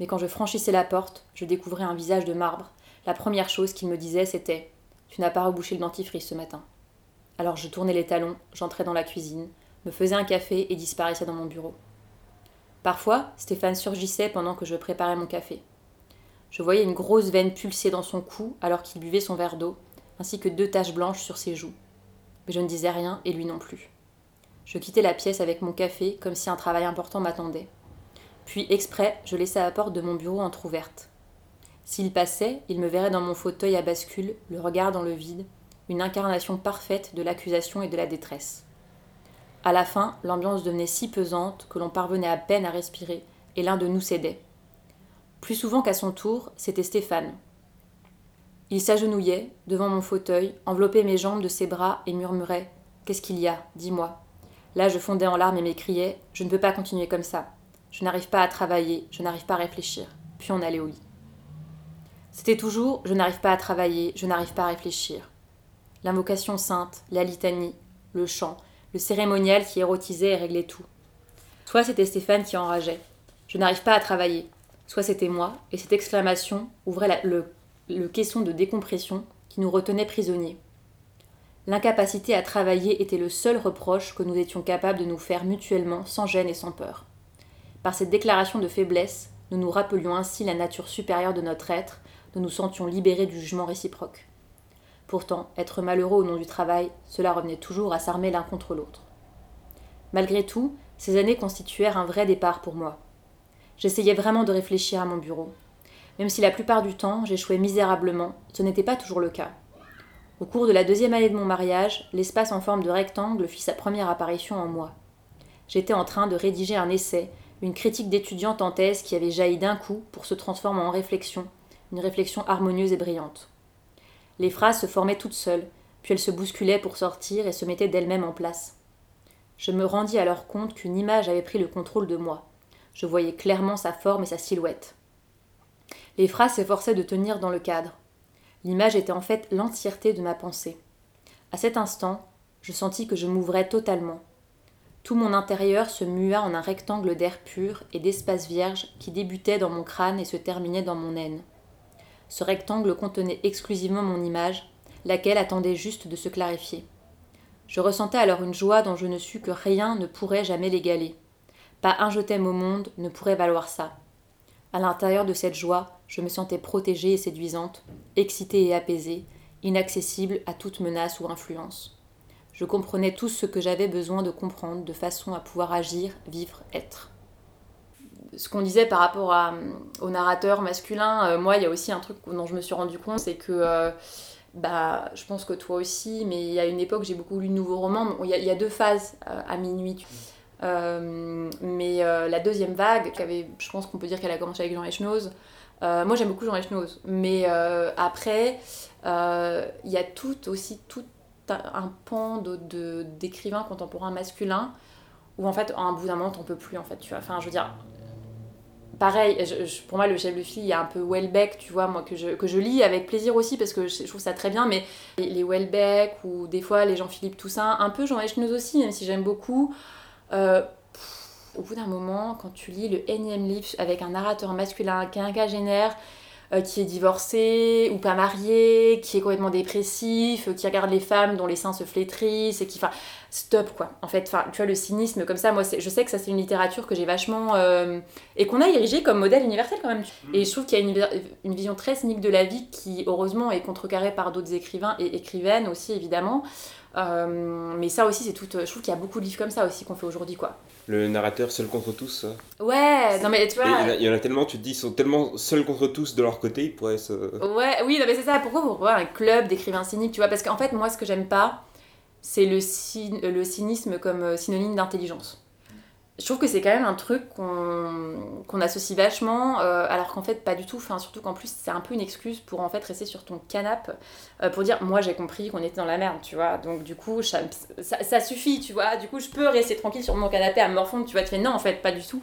Mais quand je franchissais la porte, je découvrais un visage de marbre. La première chose qu'il me disait, c'était Tu n'as pas rebouché le dentifrice ce matin. Alors je tournais les talons, j'entrais dans la cuisine, me faisais un café et disparaissais dans mon bureau. Parfois, Stéphane surgissait pendant que je préparais mon café. Je voyais une grosse veine pulser dans son cou alors qu'il buvait son verre d'eau, ainsi que deux taches blanches sur ses joues. Mais je ne disais rien et lui non plus. Je quittais la pièce avec mon café comme si un travail important m'attendait. Puis, exprès, je laissais la porte de mon bureau entr'ouverte. S'il passait, il me verrait dans mon fauteuil à bascule, le regard dans le vide, une incarnation parfaite de l'accusation et de la détresse. À la fin, l'ambiance devenait si pesante que l'on parvenait à peine à respirer, et l'un de nous cédait. Plus souvent qu'à son tour, c'était Stéphane. Il s'agenouillait devant mon fauteuil, enveloppait mes jambes de ses bras et murmurait Qu'est-ce qu'il y a? Dis-moi. Là, je fondais en larmes et m'écriais Je ne peux pas continuer comme ça. Je n'arrive pas à travailler, je n'arrive pas à réfléchir. Puis on allait au lit. C'était toujours Je n'arrive pas à travailler, je n'arrive pas à réfléchir. L'invocation sainte, la litanie, le chant, le cérémonial qui érotisait et réglait tout. Soit c'était Stéphane qui enrageait. Je n'arrive pas à travailler. Soit c'était moi, et cette exclamation ouvrait le, caisson de décompression qui nous retenait prisonniers. L'incapacité à travailler était le seul reproche que nous étions capables de nous faire mutuellement sans gêne et sans peur. Par cette déclaration de faiblesse, nous nous rappelions ainsi la nature supérieure de notre être, nous nous sentions libérés du jugement réciproque. Pourtant, être malheureux au nom du travail, cela revenait toujours à s'armer l'un contre l'autre. Malgré tout, ces années constituèrent un vrai départ pour moi. J'essayais vraiment de réfléchir à mon bureau. Même si la plupart du temps j'échouais misérablement, ce n'était pas toujours le cas. Au cours de la deuxième année de mon mariage, l'espace en forme de rectangle fit sa première apparition en moi. J'étais en train de rédiger un essai, une critique d'étudiante en thèse qui avait jailli d'un coup pour se transformer en réflexion, une réflexion harmonieuse et brillante. Les phrases se formaient toutes seules, puis elles se bousculaient pour sortir et se mettaient d'elles-mêmes en place. Je me rendis alors compte qu'une image avait pris le contrôle de moi. Je voyais clairement sa forme et sa silhouette. Les phrases s'efforçaient de tenir dans le cadre. L'image était en fait l'entièreté de ma pensée. À cet instant, je sentis que je m'ouvrais totalement. Tout mon intérieur se mua en un rectangle d'air pur et d'espace vierge qui débutait dans mon crâne et se terminait dans mon aine. Ce rectangle contenait exclusivement mon image, laquelle attendait juste de se clarifier. Je ressentais alors une joie dont je ne sus que rien ne pourrait jamais l'égaler. Pas un je t'aime au monde ne pourrait valoir ça. À l'intérieur de cette joie, je me sentais protégée et séduisante, excitée et apaisée, inaccessible à toute menace ou influence. Je comprenais tout ce que j'avais besoin de comprendre de façon à pouvoir agir, vivre, être. Ce qu'on disait par rapport au narrateur masculin, euh, moi il y a aussi un truc dont je me suis rendu compte, c'est que euh, bah, je pense que toi aussi, mais il y a une époque j'ai beaucoup lu de nouveaux romans. Il y, a, deux phases euh, à minuit. mais la deuxième vague, avait, je pense qu'on peut dire qu'elle a commencé avec Jean Echnoz. moi j'aime beaucoup Jean Echnoz, mais après il y a tout aussi tout un pan d'écrivains de, contemporains masculins où en fait à un bout d'un moment t'en peux plus en fait tu vois. Enfin je veux dire pareil pour moi le chef de fille il y a un peu Welbeck tu vois moi que je, que je lis avec plaisir aussi parce que je, trouve ça très bien mais les Welbeck ou des fois les Jean-Philippe Toussaint un peu Jean Echneuse aussi même si j'aime beaucoup euh, au bout d'un moment quand tu lis le énième livre avec un narrateur masculin quinquagénaire euh, qui est divorcé ou pas marié, qui est complètement dépressif, euh, qui regarde les femmes dont les seins se flétrissent et qui. Enfin, stop quoi. En fait, tu vois, le cynisme comme ça, moi je sais que ça c'est une littérature que j'ai vachement. Euh, et qu'on a érigée comme modèle universel quand même. Mm. Et je trouve qu'il y a une, une, vision très cynique de la vie qui, heureusement, est contrecarrée par d'autres écrivains et écrivaines aussi, évidemment. Mais ça aussi, c'est tout. Je trouve qu'il y a beaucoup de livres comme ça aussi qu'on fait aujourd'hui, quoi le narrateur seul contre tous. Ouais, non mais tu vois. Il y en a tellement, tu te dis, ils sont tellement seuls contre tous de leur côté, ils pourraient se. Ouais, oui, non mais c'est ça. Pourquoi pour voir un club d'écrivains cyniques, tu vois? Parce qu'en fait, moi, ce que j'aime pas, c'est le, le cynisme comme euh, synonyme d'intelligence je trouve que c'est quand même un truc qu'on associe vachement, euh, alors qu'en fait pas du tout, enfin, surtout qu'en plus c'est un peu une excuse pour en fait rester sur ton canapé euh, pour dire moi j'ai compris qu'on était dans la merde, tu vois, donc du coup ça, suffit, tu vois, du coup je peux rester tranquille sur mon canapé à morfondre, tu vois, tu fais non en fait pas du tout.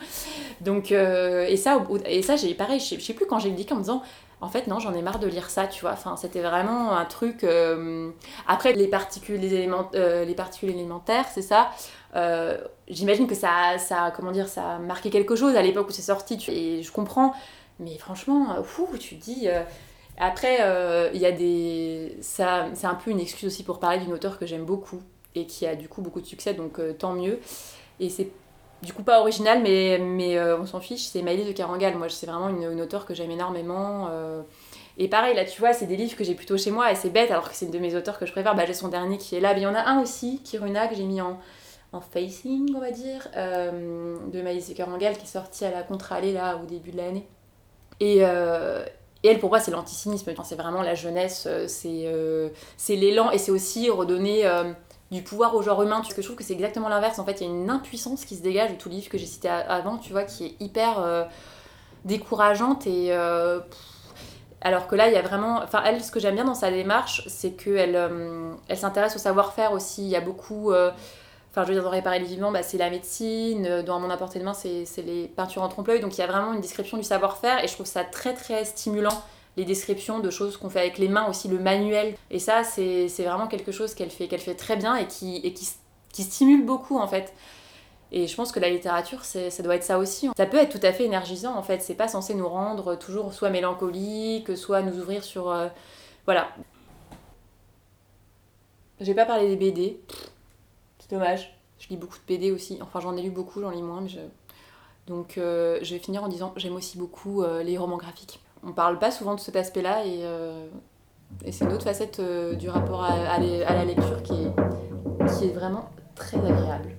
Donc, euh, et ça, et ça j'ai pareil, je sais plus quand j'ai le dit en me disant en fait non j'en ai marre de lire ça tu vois enfin c'était vraiment un truc après les particules les particules élémentaires c'est ça euh, j'imagine que ça, ça, comment dire, ça a marqué quelque chose à l'époque où c'est sorti, et je comprends, mais franchement, euh, fou, tu dis. Euh, après, il y a des. Ça, c'est un peu une excuse aussi pour parler d'une auteure que j'aime beaucoup et qui a du coup beaucoup de succès, donc tant mieux. Et c'est du coup pas original, mais, mais on s'en fiche, c'est Maïlis de Carangal. Moi, c'est vraiment une, une auteure que j'aime énormément. Et pareil, là, tu vois, c'est des livres que j'ai plutôt chez moi et c'est bête, alors que c'est une de mes auteurs que je préfère. Bah, j'ai son dernier qui est là, mais il y en a un aussi, Kiruna, que j'ai mis en, facing, on va dire, euh, de Maïs Carangal qui est sorti à la contre-allée là au début de l'année. Et, euh, et, elle, pour moi, c'est l'anticynisme. C'est vraiment la jeunesse, euh, c'est l'élan et c'est aussi redonner du pouvoir au genre humain. Parce que je trouve que c'est exactement l'inverse. En fait, il y a une impuissance qui se dégage de tout livre que j'ai cité avant, tu vois, qui est hyper décourageante et. alors que là, il y a vraiment. Enfin, elle, ce que j'aime bien dans sa démarche, c'est qu'elle elle s'intéresse au savoir-faire aussi. Il y a beaucoup Enfin, je veux dire, dans Réparer les vivants, bah, c'est la médecine. euh, Dans mon apportée de main, c'est les peintures en trompe-l'œil. Donc, il y a vraiment une description du savoir-faire. Et je trouve ça très, très stimulant, les descriptions de choses qu'on fait avec les mains, aussi le manuel. Et ça, c'est vraiment quelque chose qu'elle fait, fait très bien et qui, stimule beaucoup, en fait. Et je pense que la littérature, ça doit être ça aussi. Ça peut être tout à fait énergisant, en fait. C'est pas censé nous rendre toujours soit mélancoliques, soit nous ouvrir sur... euh, Voilà. J'ai pas parlé des BD. C'est dommage. Je lis beaucoup de BD aussi. Enfin, j'en ai lu beaucoup, j'en lis moins. Donc, euh, je vais finir en disant j'aime aussi beaucoup euh, les romans graphiques. On parle pas souvent de cet aspect-là et, euh, c'est une autre facette euh, du rapport à, à la lecture qui est vraiment très agréable.